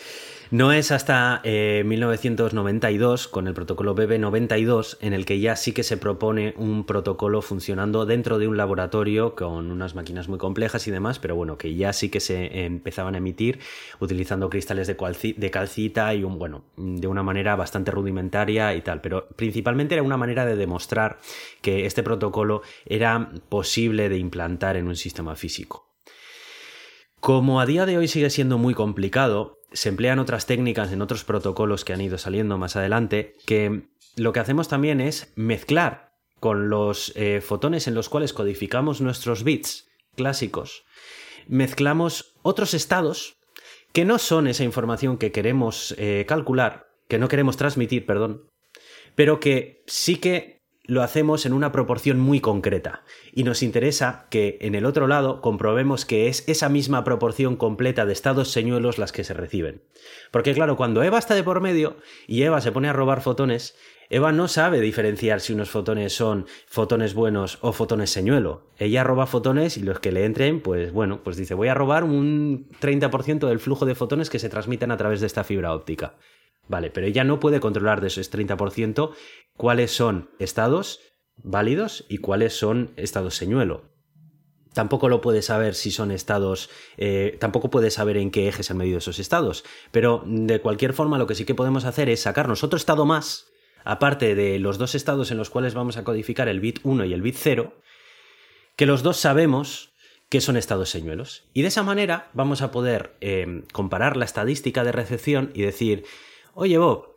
No es hasta 1992, eh, con el protocolo BB92, en el que ya sí que se propone un protocolo funcionando dentro de un laboratorio con unas máquinas muy complejas y demás, pero bueno, que ya sí que se empezaban a emitir utilizando cristales de, calcita y un, bueno, de una manera bastante rudimentaria y tal, pero principalmente era una manera de demostrar que este protocolo era posible de implantar en un sistema físico. Como a día de hoy sigue siendo muy complicado, se emplean otras técnicas en otros protocolos que han ido saliendo más adelante, que lo que hacemos también es mezclar con los eh, fotones en los cuales codificamos nuestros bits clásicos, mezclamos otros estados que no son esa información que queremos eh, calcular, que no queremos transmitir, perdón, pero que sí que lo hacemos en una proporción muy concreta y nos interesa que en el otro lado comprobemos que es esa misma proporción completa de estados señuelos las que se reciben. Porque claro, cuando Eva está de por medio y Eva se pone a robar fotones, Eva no sabe diferenciar si unos fotones son fotones buenos o fotones señuelo. Ella roba fotones y los que le entren, pues bueno, pues dice voy a robar un 30% del flujo de fotones que se transmiten a través de esta fibra óptica. Vale, pero ella no puede controlar de esos 30% cuáles son estados válidos y cuáles son estados señuelo. Tampoco lo puede saber si son estados, eh, tampoco puede saber en qué ejes han medido esos estados. Pero de cualquier forma lo que sí que podemos hacer es sacarnos otro estado más, aparte de los dos estados en los cuales vamos a codificar el bit 1 y el bit 0, que los dos sabemos que son estados señuelos. Y de esa manera vamos a poder eh, comparar la estadística de recepción y decir, oye Bob,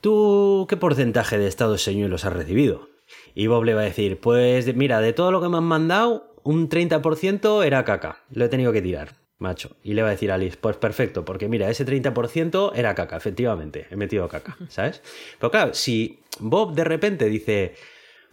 ¿tú qué porcentaje de estados señuelos has recibido? Y Bob le va a decir, pues mira, de todo lo que me han mandado, un 30% era caca, lo he tenido que tirar, macho. Y le va a decir a Alice, pues perfecto, porque mira, ese 30% era caca, efectivamente, he metido caca, ¿sabes? Pero claro, si Bob de repente dice,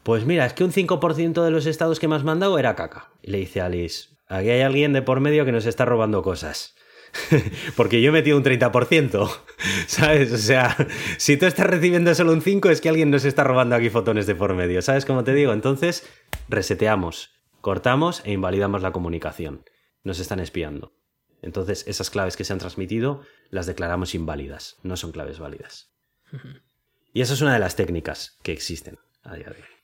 pues mira, es que un 5% de los estados que me has mandado era caca. Y le dice a Alice, aquí hay alguien de por medio que nos está robando cosas. Porque yo he metido un 30%, ¿sabes? O sea, si tú estás recibiendo solo un 5 es que alguien nos está robando aquí fotones de por medio, ¿sabes cómo te digo? Entonces, reseteamos, cortamos e invalidamos la comunicación. Nos están espiando. Entonces, esas claves que se han transmitido las declaramos inválidas, no son claves válidas. Y esa es una de las técnicas que existen a día de hoy.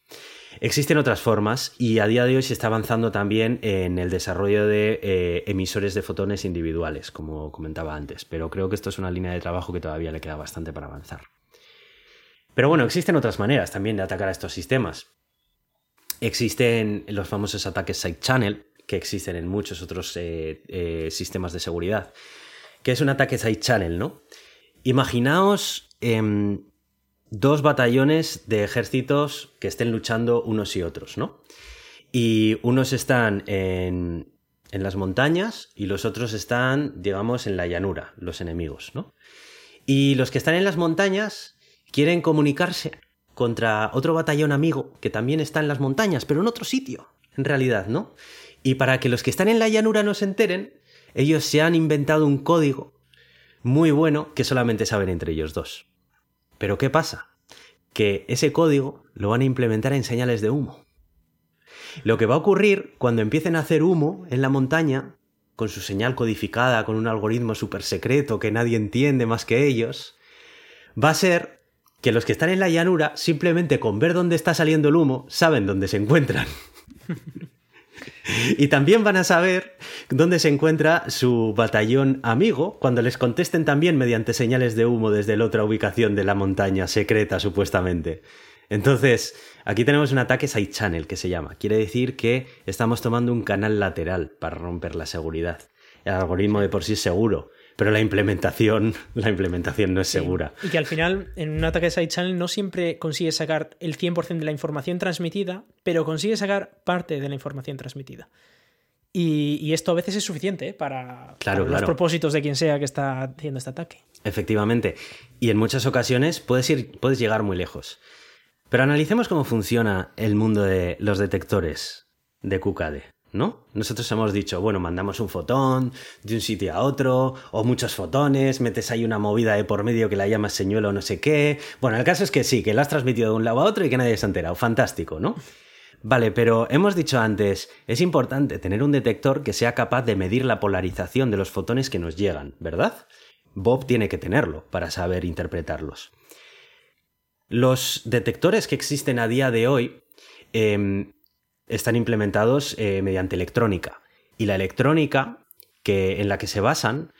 Existen otras formas y a día de hoy se está avanzando también en el desarrollo de eh, emisores de fotones individuales, como comentaba antes, pero creo que esto es una línea de trabajo que todavía le queda bastante para avanzar. Pero bueno, existen otras maneras también de atacar a estos sistemas. Existen los famosos ataques side channel, que existen en muchos otros eh, eh, sistemas de seguridad, que es un ataque side channel, ¿no? Imaginaos em, dos batallones de ejércitos que estén luchando unos y otros, ¿no? Y unos están en, en las montañas y los otros están, digamos, en la llanura, los enemigos, ¿no? Y los que están en las montañas quieren comunicarse contra otro batallón amigo que también está en las montañas, pero en otro sitio, en realidad, ¿no? Y para que los que están en la llanura no se enteren, ellos se han inventado un código muy bueno que solamente saben entre ellos dos. Pero ¿qué pasa? Que ese código lo van a implementar en señales de humo. Lo que va a ocurrir cuando empiecen a hacer humo en la montaña, con su señal codificada, con un algoritmo súper secreto que nadie entiende más que ellos, va a ser que los que están en la llanura, simplemente con ver dónde está saliendo el humo, saben dónde se encuentran. Y también van a saber dónde se encuentra su batallón amigo cuando les contesten también mediante señales de humo desde la otra ubicación de la montaña secreta supuestamente. Entonces, aquí tenemos un ataque side channel que se llama. Quiere decir que estamos tomando un canal lateral para romper la seguridad. El algoritmo de por sí es seguro, pero la implementación, la implementación no es segura. Y que al final, en un ataque de side channel, no siempre consigue sacar el 100% de la información transmitida, pero consigue sacar parte de la información transmitida. Y, esto a veces es suficiente ¿eh? para, los propósitos de quien sea que está haciendo este ataque. Efectivamente. Y en muchas ocasiones puedes, ir, puedes llegar muy lejos. Pero analicemos cómo funciona el mundo de los detectores de QKD. ¿No? Nosotros hemos dicho, bueno, mandamos un fotón de un sitio a otro, o muchos fotones, metes ahí una movida de por medio que la llamas señuelo o no sé qué. Bueno, el caso es que sí, que la has transmitido de un lado a otro y que nadie se ha enterado. Fantástico, ¿no? Vale, pero hemos dicho antes, es importante tener un detector que sea capaz de medir la polarización de los fotones que nos llegan, ¿verdad? Bob tiene que tenerlo para saber interpretarlos. Los detectores que existen a día de hoy em, están implementados eh, mediante electrónica. Y la electrónica que, en la que se basan,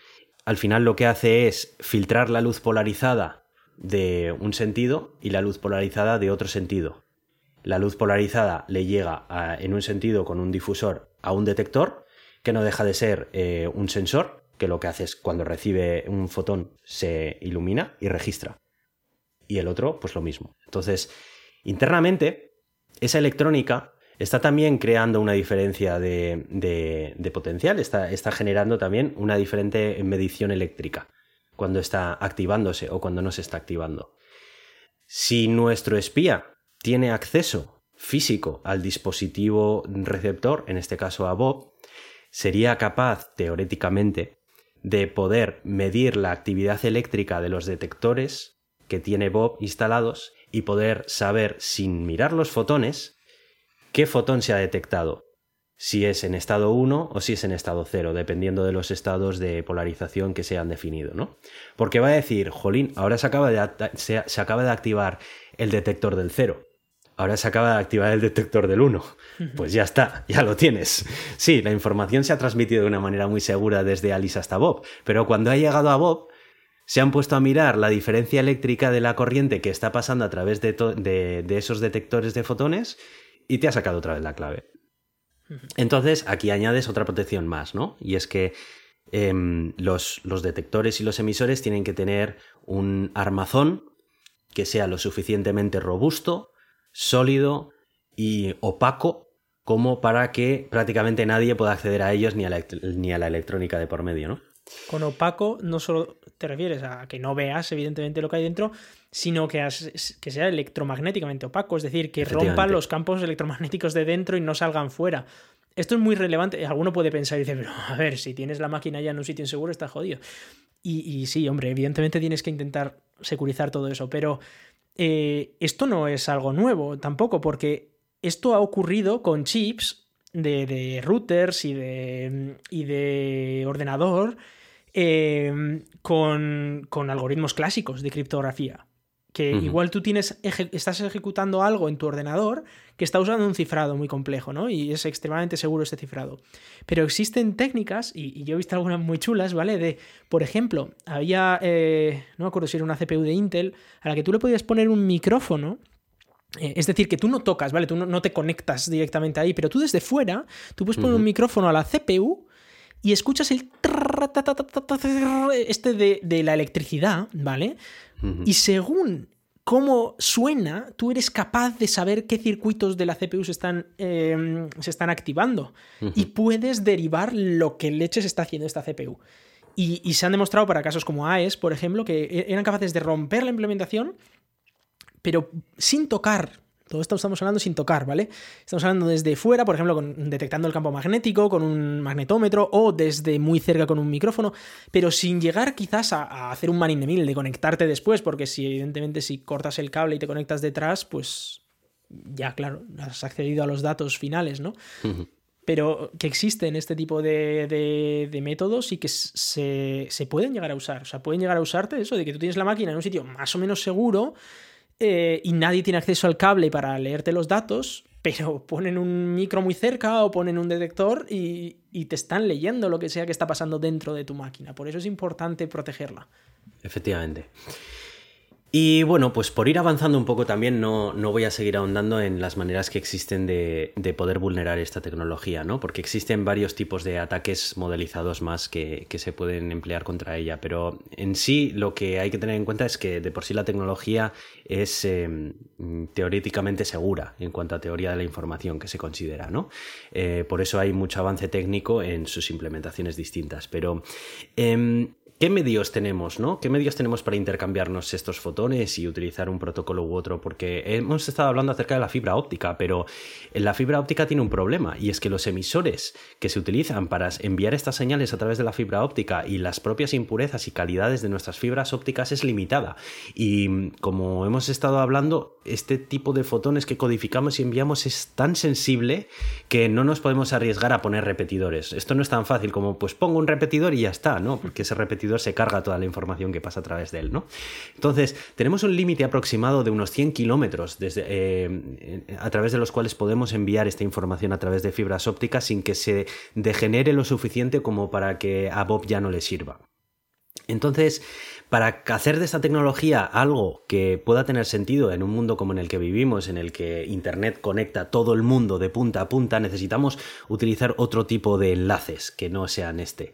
al final lo que hace es filtrar la luz polarizada de un sentido y la luz polarizada de otro sentido. La luz polarizada le llega en un sentido con un difusor a un detector, que no deja de ser eh, un sensor, que lo que hace es cuando recibe un fotón se ilumina y registra. Y el otro, pues lo mismo. Entonces, internamente, esa electrónica está también creando una diferencia de, potencial, está, está, generando también una diferente medición eléctrica cuando está activándose o cuando no se está activando. Si nuestro espía tiene acceso físico al dispositivo receptor, en este caso a Bob, sería capaz, teóricamente, de poder medir la actividad eléctrica de los detectores que tiene Bob instalados y poder saber, sin mirar los fotones, qué fotón se ha detectado, si es en estado 1 o si es en estado 0, dependiendo de los estados de polarización que se han definido, ¿no? Porque va a decir, jolín, ahora se acaba de, se, acaba de activar el detector del 0. Ahora se acaba de activar el detector del 1. Pues ya está, ya lo tienes. Sí, la información se ha transmitido de una manera muy segura desde Alice hasta Bob, pero cuando ha llegado a Bob, se han puesto a mirar la diferencia eléctrica de la corriente que está pasando a través de, de esos detectores de fotones y te ha sacado otra vez la clave. Entonces, aquí añades otra protección más, ¿no? Y es que em, los, los, detectores y los emisores tienen que tener un armazón que sea lo suficientemente robusto, sólido y opaco como para que prácticamente nadie pueda acceder a ellos ni ni a la electrónica de por medio, ¿no? Con opaco no solo te refieres a que no veas evidentemente lo que hay dentro, sino que, que sea electromagnéticamente opaco, es decir, que rompan los campos electromagnéticos de dentro y no salgan fuera. esto es muy relevante. Alguno puede pensar y decir, pero a ver, si tienes la máquina ya en un sitio inseguro, está jodido. Y, sí, hombre, evidentemente tienes que intentar securizar todo eso, pero eh, esto no es algo nuevo tampoco, porque esto ha ocurrido con chips de, routers y de, y de ordenador eh, con, con algoritmos clásicos de criptografía que igual tú tienes, estás ejecutando algo en tu ordenador que está usando un cifrado muy complejo, ¿no? Y es extremadamente seguro este cifrado. Pero existen técnicas, y, yo he visto algunas muy chulas, ¿vale? De, por ejemplo, había, eh, no me acuerdo si era una CPU de Intel, a la que tú le podías poner un micrófono. Eh, es decir, que tú no tocas, ¿vale? Tú no, te conectas directamente ahí, pero tú desde fuera, tú puedes poner un micrófono a la CPU y escuchas el este de, la electricidad, ¿vale? Y según cómo suena, tú eres capaz de saber qué circuitos de la CPU se están, em, se están activando. Y puedes derivar lo que leches está haciendo esta CPU. Y, y, se han demostrado para casos como AES, por ejemplo, que e-, eran capaces de romper la implementación, pero sin tocar todo esto estamos hablando sin tocar, ¿vale? Estamos hablando desde fuera, por ejemplo, con, detectando el campo magnético con un magnetómetro o desde muy cerca con un micrófono, pero sin llegar quizás a, hacer un man in the middle, de conectarte después, porque si evidentemente si cortas el cable y te conectas detrás, pues ya, claro, has accedido a los datos finales, ¿no? Pero que existen este tipo de, de, métodos y que se, se pueden llegar a usar. O sea, pueden llegar a usarte eso de que tú tienes la máquina en un sitio más o menos seguro eh, y nadie tiene acceso al cable para leerte los datos, pero ponen un micro muy cerca o ponen un detector y, y, te están leyendo lo que sea que está pasando dentro de tu máquina. Por eso es importante protegerla. Efectivamente. Y bueno, pues por ir avanzando un poco también no, no voy a seguir ahondando en las maneras que existen de, poder vulnerar esta tecnología, ¿no? Porque existen varios tipos de ataques modelizados más que, se pueden emplear contra ella, pero en sí lo que hay que tener en cuenta es que de por sí la tecnología es em, teóricamente segura en cuanto a teoría de la información que se considera, ¿no? Eh, por eso hay mucho avance técnico en sus implementaciones distintas, pero... Em, ¿Qué medios tenemos, no? ¿Qué medios tenemos para intercambiarnos estos fotones y utilizar un protocolo u otro? Porque hemos estado hablando acerca de la fibra óptica, pero la fibra óptica tiene un problema y es que los emisores que se utilizan para enviar estas señales a través de la fibra óptica y las propias impurezas y calidades de nuestras fibras ópticas es limitada. Y como hemos estado hablando, este tipo de fotones que codificamos y enviamos es tan sensible que no nos podemos arriesgar a poner repetidores. Esto no es tan fácil como pues pongo un repetidor y ya está, ¿no? Porque ese repetidor se carga toda la información que pasa a través de él, ¿no? Entonces, tenemos un límite aproximado de unos 100 kilómetros eh, a través de los cuales podemos enviar esta información a través de fibras ópticas sin que se degenere lo suficiente como para que a Bob ya no le sirva. Entonces, para hacer de esta tecnología algo que pueda tener sentido en un mundo como en el que vivimos, en el que Internet conecta todo el mundo de punta a punta, necesitamos utilizar otro tipo de enlaces que no sean este.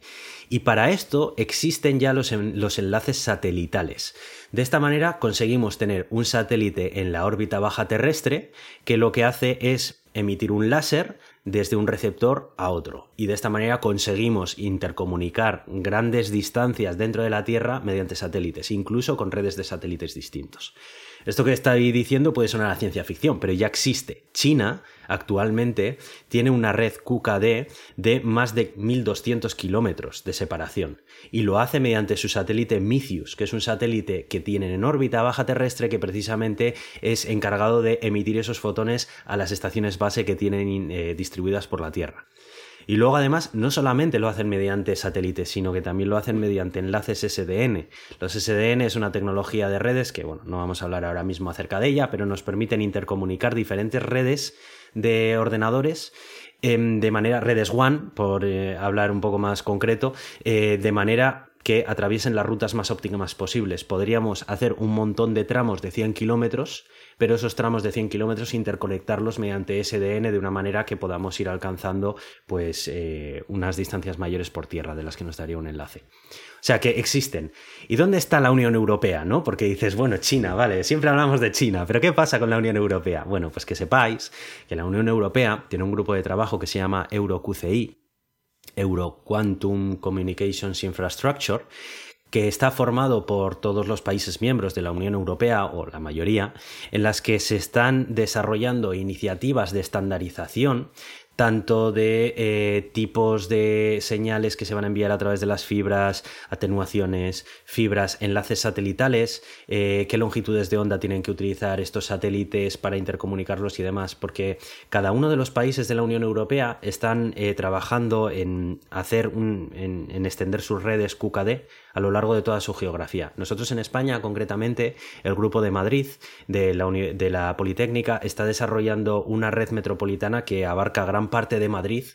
Y para esto existen ya los, los enlaces satelitales. De esta manera conseguimos tener un satélite en la órbita baja terrestre que lo que hace es emitir un láser desde un receptor a otro. Y de esta manera conseguimos intercomunicar grandes distancias dentro de la Tierra mediante satélites, incluso con redes de satélites distintos. Esto que estoy diciendo puede sonar a ciencia ficción, pero ya existe. China actualmente tiene una red QKD de más de 1200 kilómetros de separación y lo hace mediante su satélite Micius, que es un satélite que tienen en órbita baja terrestre que precisamente es encargado de emitir esos fotones a las estaciones base que tienen eh, distribuidas por la Tierra. Y luego además no solamente lo hacen mediante satélites, sino que también lo hacen mediante enlaces SDN. Los SDN es una tecnología de redes que, bueno, no vamos a hablar ahora mismo acerca de ella, pero nos permiten intercomunicar diferentes redes de ordenadores em, de manera, redes WAN, por eh, hablar un poco más concreto, eh, de manera que atraviesen las rutas más óptimas posibles. Podríamos hacer un montón de tramos de 100 kilómetros pero esos tramos de 100 kilómetros interconectarlos mediante SDN de una manera que podamos ir alcanzando pues eh, unas distancias mayores por tierra de las que nos daría un enlace. O sea que existen. ¿Y dónde está la Unión Europea? ¿no? Porque dices, bueno, China, vale, siempre hablamos de China, pero ¿qué pasa con la Unión Europea? Bueno, pues que sepáis que la Unión Europea tiene un grupo de trabajo que se llama EuroQCI, Euro Quantum Communications Infrastructure, que está formado por todos los países miembros de la Unión Europea, o la mayoría, en las que se están desarrollando iniciativas de estandarización tanto de eh, tipos de señales que se van a enviar a través de las fibras, atenuaciones, fibras, enlaces satelitales, eh, qué longitudes de onda tienen que utilizar estos satélites para intercomunicarlos y demás, porque cada uno de los países de la Unión Europea están eh, trabajando en hacer un, en, extender sus redes QKD a lo largo de toda su geografía. Nosotros en España, concretamente, el grupo de Madrid de la, Politécnica está desarrollando una red metropolitana que abarca gran parte de Madrid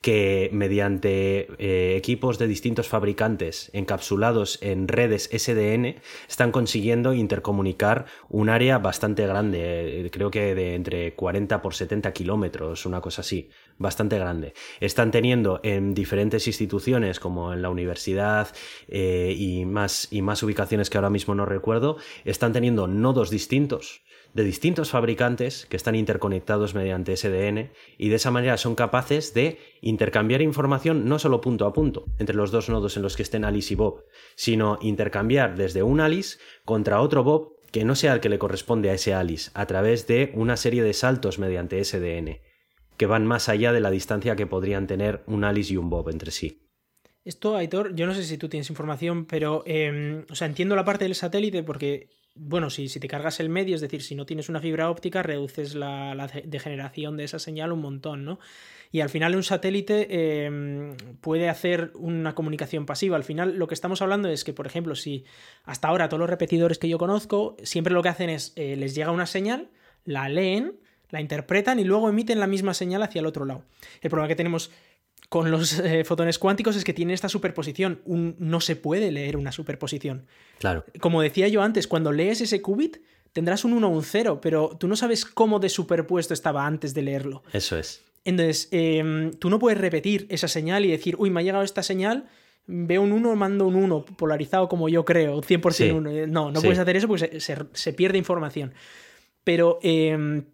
que mediante eh, equipos de distintos fabricantes encapsulados en redes SDN están consiguiendo intercomunicar un área bastante grande, eh, creo que de entre 40 por 70 kilómetros, una cosa así, bastante grande. Están teniendo en diferentes instituciones como en la universidad eh, y, más, y más ubicaciones que ahora mismo no recuerdo, están teniendo nodos distintos de distintos fabricantes que están interconectados mediante SDN y de esa manera son capaces de intercambiar información no solo punto a punto entre los dos nodos en los que estén Alice y Bob, sino intercambiar desde un Alice contra otro Bob que no sea el que le corresponde a ese Alice a través de una serie de saltos mediante SDN que van más allá de la distancia que podrían tener un Alice y un Bob entre sí. Esto, Aitor, yo no sé si tú tienes información, pero em, o sea, entiendo la parte del satélite porque bueno, si, si, te cargas el medio, es decir, si no tienes una fibra óptica, reduces la, degeneración de esa señal un montón, ¿no? Y al final un satélite em, puede hacer una comunicación pasiva. Al final lo que estamos hablando es que, por ejemplo, si hasta ahora todos los repetidores que yo conozco, siempre lo que hacen es, eh, les llega una señal, la leen, la interpretan y luego emiten la misma señal hacia el otro lado. El problema que tenemos con los eh, fotones cuánticos es que tienen esta superposición. no se puede leer una superposición. Claro. Como decía yo antes, cuando lees ese qubit, tendrás un 1 o un 0, pero tú no sabes cómo de superpuesto estaba antes de leerlo. Eso es. Entonces, em, tú no puedes repetir esa señal y decir, uy, me ha llegado esta señal, veo un 1, mando un 1, polarizado como yo creo, 100% 1. No, no puedes hacer eso porque se, pierde información. Pero em,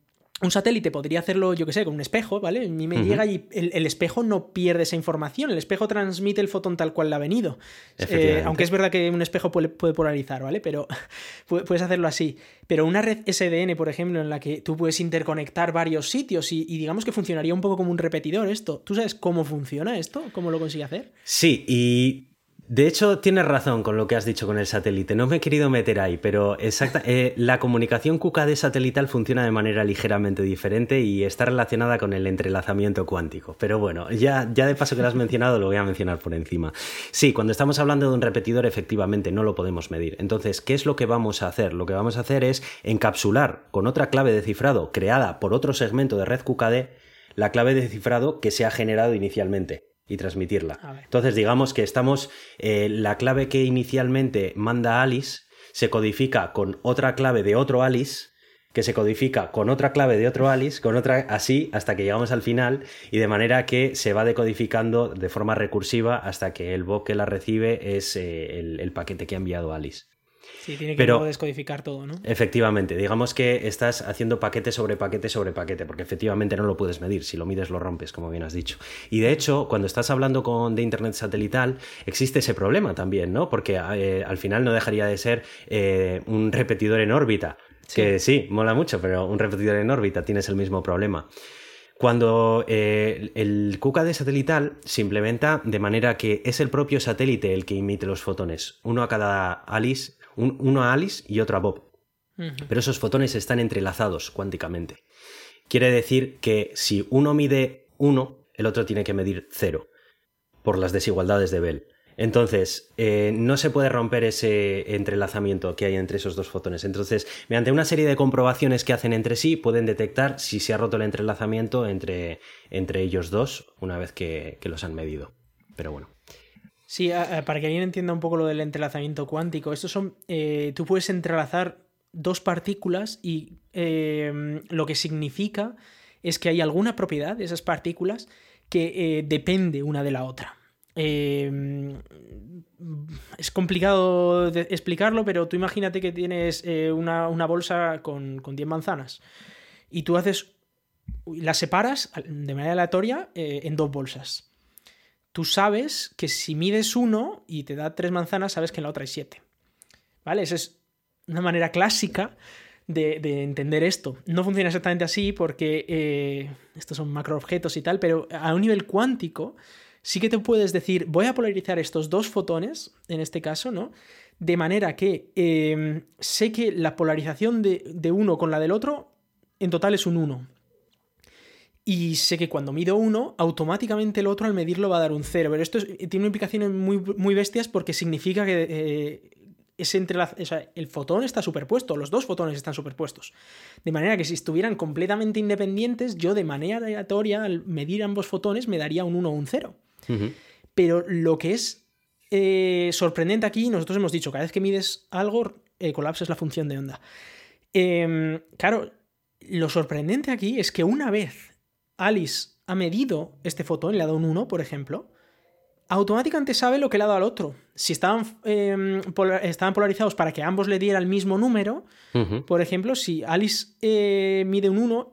un satélite podría hacerlo, yo que sé, con un espejo, ¿vale? A mí me llega y el, espejo no pierde esa información, el espejo transmite el fotón tal cual le ha venido. Eh, aunque es verdad que un espejo puede, polarizar, ¿vale? Pero puedes hacerlo así. Pero una red SDN, por ejemplo, en la que tú puedes interconectar varios sitios y, y digamos que funcionaría un poco como un repetidor esto. ¿Tú sabes cómo funciona esto? ¿Cómo lo consigue hacer? Sí, y de hecho, tienes razón con lo que has dicho con el satélite. No me he querido meter ahí, pero exacta, eh, la comunicación QKD satelital funciona de manera ligeramente diferente y está relacionada con el entrelazamiento cuántico. Pero bueno, ya, ya de paso que lo has mencionado, lo voy a mencionar por encima. Sí, cuando estamos hablando de un repetidor, efectivamente no lo podemos medir. Entonces, ¿qué es lo que vamos a hacer? Lo que vamos a hacer es encapsular con otra clave de cifrado creada por otro segmento de red QKD la clave de cifrado que se ha generado inicialmente y transmitirla. Entonces, digamos que estamos, eh, la clave que inicialmente manda Alice se codifica con otra clave de otro Alice, que se codifica con otra clave de otro Alice, con otra así, hasta que llegamos al final, y de manera que se va decodificando de forma recursiva hasta que el bot que la recibe es eh, el, paquete que ha enviado Alice. Sí, tiene que Pero, descodificar todo, ¿no? Efectivamente, digamos que estás haciendo paquete sobre paquete sobre paquete, porque efectivamente no lo puedes medir, si lo mides lo rompes, como bien has dicho. Y de hecho, cuando estás hablando con, de Internet satelital, existe ese problema también, ¿no? Porque eh, al final no dejaría de ser eh, un repetidor en órbita, que sí, mola mucho, pero un repetidor en órbita tienes el mismo problema. Cuando eh, el QKD satelital se implementa de manera que es el propio satélite el que emite los fotones, uno a cada Alice uno a Alice y otro a Bob. Pero esos fotones están entrelazados cuánticamente. Quiere decir que si uno mide 1, el otro tiene que medir 0, por las desigualdades de Bell. Entonces, eh, no se puede romper ese entrelazamiento que hay entre esos dos fotones. Entonces, mediante una serie de comprobaciones que hacen entre sí, pueden detectar si se ha roto el entrelazamiento entre, entre ellos dos una vez que los han medido. Pero bueno. Sí, para que alguien entienda un poco lo del entrelazamiento cuántico, estos son. Eh, tú puedes entrelazar dos partículas y eh, lo que significa es que hay alguna propiedad de esas partículas que eh, depende una de la otra. es complicado explicarlo, pero tú imagínate que tienes una, bolsa con, con 10 manzanas y tú haces. las separas de manera aleatoria en dos bolsas tú sabes que si mides uno y te da tres manzanas, sabes que en la otra hay siete. ¿Vale? Esa es una manera clásica de, entender esto. No funciona exactamente así porque eh, estos son macroobjetos y tal, pero a un nivel cuántico sí que te puedes decir, voy a polarizar estos dos fotones, en este caso, ¿no? De manera que em, sé que la polarización de, de uno con la del otro en total es un 1. Y sé que cuando mido uno, automáticamente el otro al medirlo va a dar un 0. Pero esto tiene implicaciones muy, muy bestias porque significa que eh, es entre el fotón está superpuesto, los dos fotones están superpuestos. De manera que si estuvieran completamente independientes, yo de manera aleatoria, al medir ambos fotones, me daría un 1 o un 0. Pero lo que es eh, sorprendente aquí, nosotros hemos dicho, cada vez que mides algo, eh, colapsas la función de onda. Em, claro, lo sorprendente aquí es que una vez Alice ha medido este fotón, le ha dado un 1, por ejemplo, automáticamente sabe lo que le ha dado al otro. Si estaban, em, estaban polarizados para que ambos le diera el mismo número, por ejemplo, si Alice eh, mide un 1,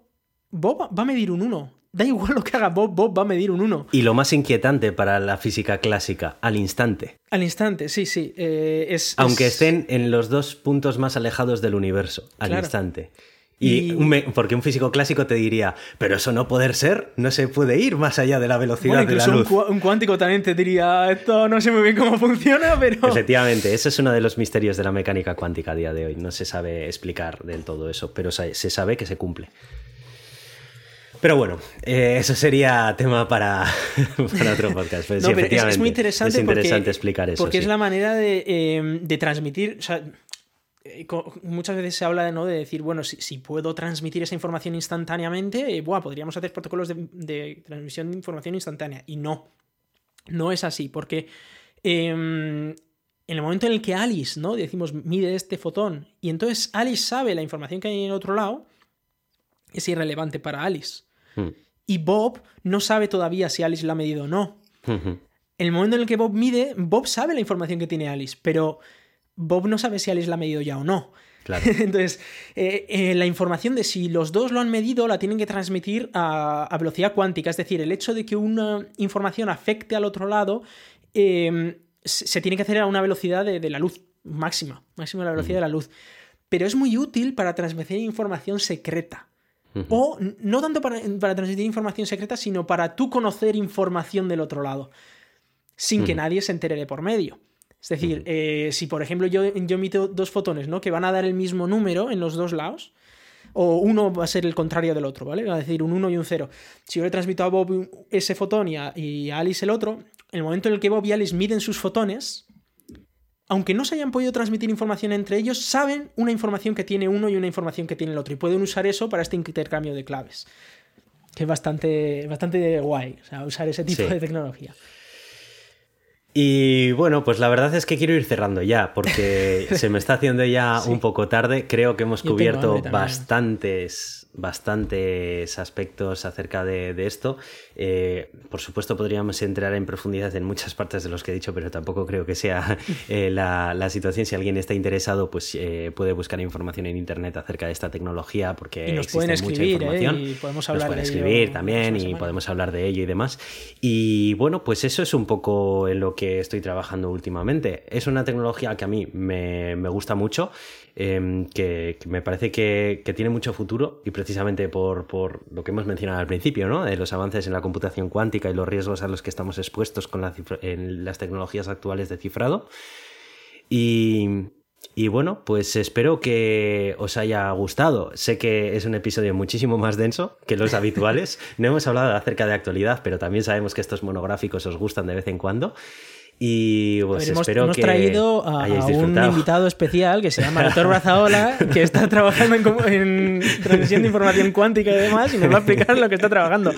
Bob va a medir un 1. Da igual lo que haga Bob, Bob va a medir un 1. Y lo más inquietante para la física clásica, al instante. Al instante, sí, sí. Eh, es, Aunque estén en los dos puntos más alejados del universo, al instante. Y, porque un físico clásico te diría, pero eso no poder ser, no se puede ir más allá de la velocidad de la luz. Un, cuántico también te diría, esto no sé muy bien cómo funciona, pero... Efectivamente, ese es uno de los misterios de la mecánica cuántica a día de hoy. No se sabe explicar del todo eso, pero se sabe que se cumple. Pero bueno, eh, eso sería tema para, otro podcast. Pues es, muy interesante, explicar eso. Porque es la manera de, eh, de transmitir. Muchas veces se habla ¿no? de decir, bueno, si, puedo transmitir esa información instantáneamente, eh, podríamos hacer protocolos de, transmisión de información instantánea. Y no, no es así, porque em, en el momento en el que Alice, ¿no? Decimos, mide este fotón, y entonces Alice sabe la información que hay en otro lado, es irrelevante para Alice. Hmm. Y Bob no sabe todavía si Alice la ha medido o no. En el momento en el que Bob mide, Bob sabe la información que tiene Alice, pero Bob no sabe si Alice la ha medido ya o no. Entonces, eh, eh, la información de si los dos lo han medido la tienen que transmitir a, velocidad cuántica. Es decir, el hecho de que una información afecte al otro lado em, se, tiene que hacer a una velocidad de, la luz máxima, máxima la velocidad de la luz. Pero es muy útil para transmitir información secreta. O no tanto para, para, transmitir información secreta, sino para tú conocer información del otro lado, sin que nadie se entere de por medio. Es decir, eh, si por ejemplo yo, yo emito dos fotones, ¿no? Que van a dar el mismo número en los dos lados, o uno va a ser el contrario del otro, ¿vale? Va a decir un 1 y un 0. Si yo le transmito a Bob ese fotón y a, Alice el otro, en el momento en el que Bob y Alice miden sus fotones, aunque no se hayan podido transmitir información entre ellos, saben una información que tiene uno y una información que tiene el otro. Y pueden usar eso para este intercambio de claves. Que es bastante, bastante guay, o sea, usar ese tipo de tecnología. Y bueno, pues la verdad es que quiero ir cerrando ya, porque se me está haciendo ya un poco tarde. Creo que hemos cubierto bastantes bastantes aspectos acerca de, esto. Eh, por supuesto, podríamos entrar en profundidad en muchas partes de los que he dicho, pero tampoco creo que sea eh, la, situación. Si alguien está interesado, pues eh, puede buscar información en internet acerca de esta tecnología, porque nos pueden escribir, mucha información. y podemos hablar nos pueden escribir también y podemos hablar de ello y demás. Y bueno, pues eso es un poco en lo que estoy trabajando últimamente. Es una tecnología que a mí me, me gusta mucho. Em, que, me parece que, tiene mucho futuro y precisamente por, lo que hemos mencionado al principio, ¿no? de los avances en la computación cuántica y los riesgos a los que estamos expuestos con en las tecnologías actuales de cifrado. Y, y bueno, pues espero que os haya gustado. Sé que es un episodio muchísimo más denso que los habituales. No hemos hablado acerca de actualidad, pero también sabemos que estos monográficos os gustan de vez en cuando. Y pues hemos, espero hemos traído a, un invitado especial que se llama Doctor Brazaola, que está trabajando en, transmisión de información cuántica y demás, y nos va a explicar lo que está trabajando.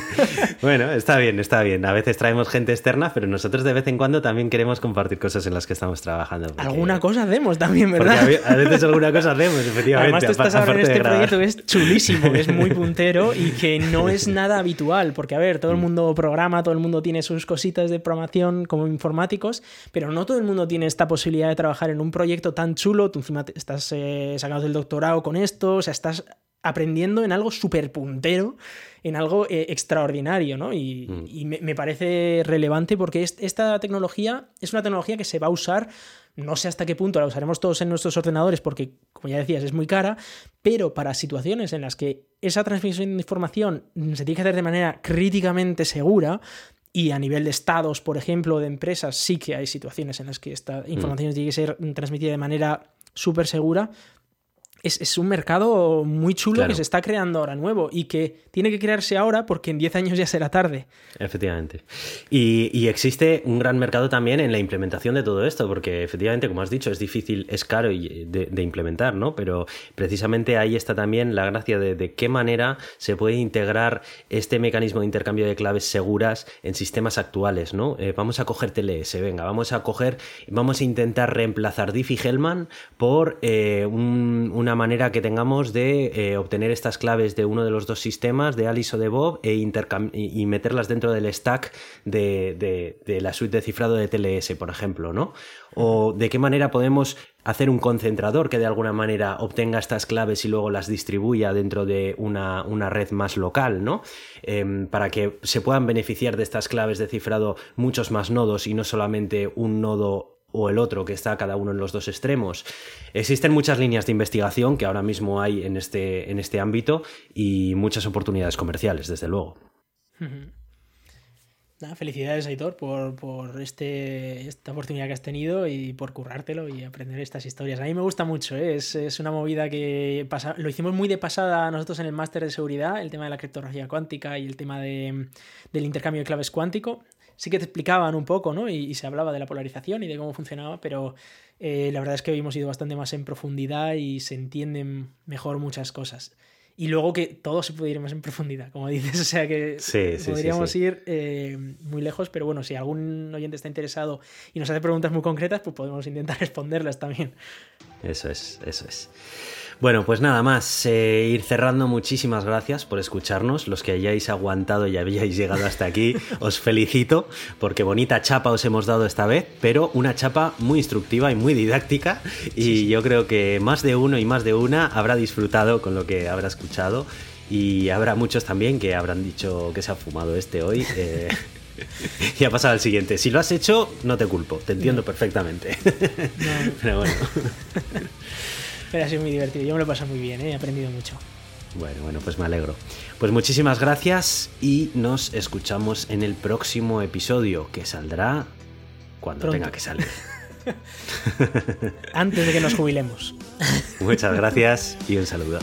bueno, está bien, está bien. A veces traemos gente externa, pero nosotros de vez en cuando también queremos compartir cosas en las que estamos trabajando. Alguna cosa hacemos también, ¿verdad? a veces alguna cosa hacemos, efectivamente. Además, tú estás ahora en este proyecto que es chulísimo, que es muy puntero y que no es nada habitual, porque a ver, todo el mm. mundo programa, todo el mundo tiene sus cositas de programación como informáticos, pero no todo el mundo tiene esta posibilidad de trabajar en un proyecto tan chulo. Tú encima estás eh, sacando del doctorado con esto, o sea, estás aprendiendo en algo súper puntero en algo eh, extraordinario, ¿no? Y, Mm. me, me parece relevante porque es- esta tecnología es una tecnología que se va a usar, no sé hasta qué punto la usaremos todos en nuestros ordenadores porque, como ya decías, es muy cara, pero para situaciones en las que esa transmisión de información se tiene que hacer de manera críticamente segura, y a nivel de estados, por ejemplo, de empresas, sí que hay situaciones en las que esta información tiene que ser transmitida de manera súper segura. Es, es un mercado muy chulo Claro. que se está creando ahora nuevo y que tiene que crearse ahora porque en 10 años ya será tarde. Efectivamente. Y, y existe un gran mercado también en la implementación de todo esto, porque efectivamente, como has dicho, es difícil, es caro de, de implementar, ¿no? Pero precisamente ahí está también la gracia de, de qué manera se puede integrar este mecanismo de intercambio de claves seguras en sistemas actuales, ¿no? Eh, vamos a coger TLS, venga, vamos a coger, vamos a intentar reemplazar Diffie-Hellman por eh, un- una manera que tengamos de eh, obtener estas claves de uno de los dos sistemas, de Alice o de Bob, e y, meterlas dentro del stack de, de- de la suite de cifrado de TLS, por ejemplo, ¿no? O de qué manera podemos hacer un concentrador que de alguna manera obtenga estas claves y luego las distribuya dentro de una, una red más local, ¿no? Em, para que se puedan beneficiar de estas claves de cifrado muchos más nodos y no solamente un nodo o el otro que está cada uno en los dos extremos. Existen muchas líneas de investigación que ahora mismo hay en este, en este ámbito y muchas oportunidades comerciales, desde luego. Felicidades, Aitor, por, por este, esta oportunidad que has tenido y por currártelo y aprender estas historias. A mí me gusta mucho, ¿eh? es, es una movida que pasa, lo hicimos muy de pasada nosotros en el máster de seguridad, el tema de la criptografía cuántica y el tema de, del intercambio de claves cuántico. Sí que te explicaban un poco, ¿no? Y, y se hablaba de la polarización y de cómo funcionaba, pero eh, la verdad es que hoy hemos ido bastante más en profundidad y se entienden mejor muchas cosas. Y luego que todo se puede ir más en profundidad, como dices. O sea que Sí, sí, sí, podríamos sí. ir eh, muy lejos, pero bueno, si algún oyente está interesado y nos hace preguntas muy concretas, pues podemos intentar responderlas también. Eso es, eso es. Bueno, pues nada más, eh, ir cerrando. Muchísimas gracias por escucharnos. Los que hayáis aguantado y habíais llegado hasta aquí, os felicito, porque bonita chapa os hemos dado esta vez, pero una chapa muy instructiva y muy didáctica. Y yo creo que más de uno y más de una habrá disfrutado con lo que habrá escuchado. Y habrá muchos también que habrán dicho que se ha fumado este hoy. eh, y ha pasado al siguiente. Si lo has hecho, no te culpo, te entiendo perfectamente. Pero bueno. Pero ha sido muy divertido. Yo me lo he pasado muy bien, ¿eh? he aprendido mucho. Bueno, bueno, pues me alegro. Pues muchísimas gracias y nos escuchamos en el próximo episodio que saldrá cuando Pronto. tenga que salir. Antes de que nos jubilemos. Muchas gracias y un saludo.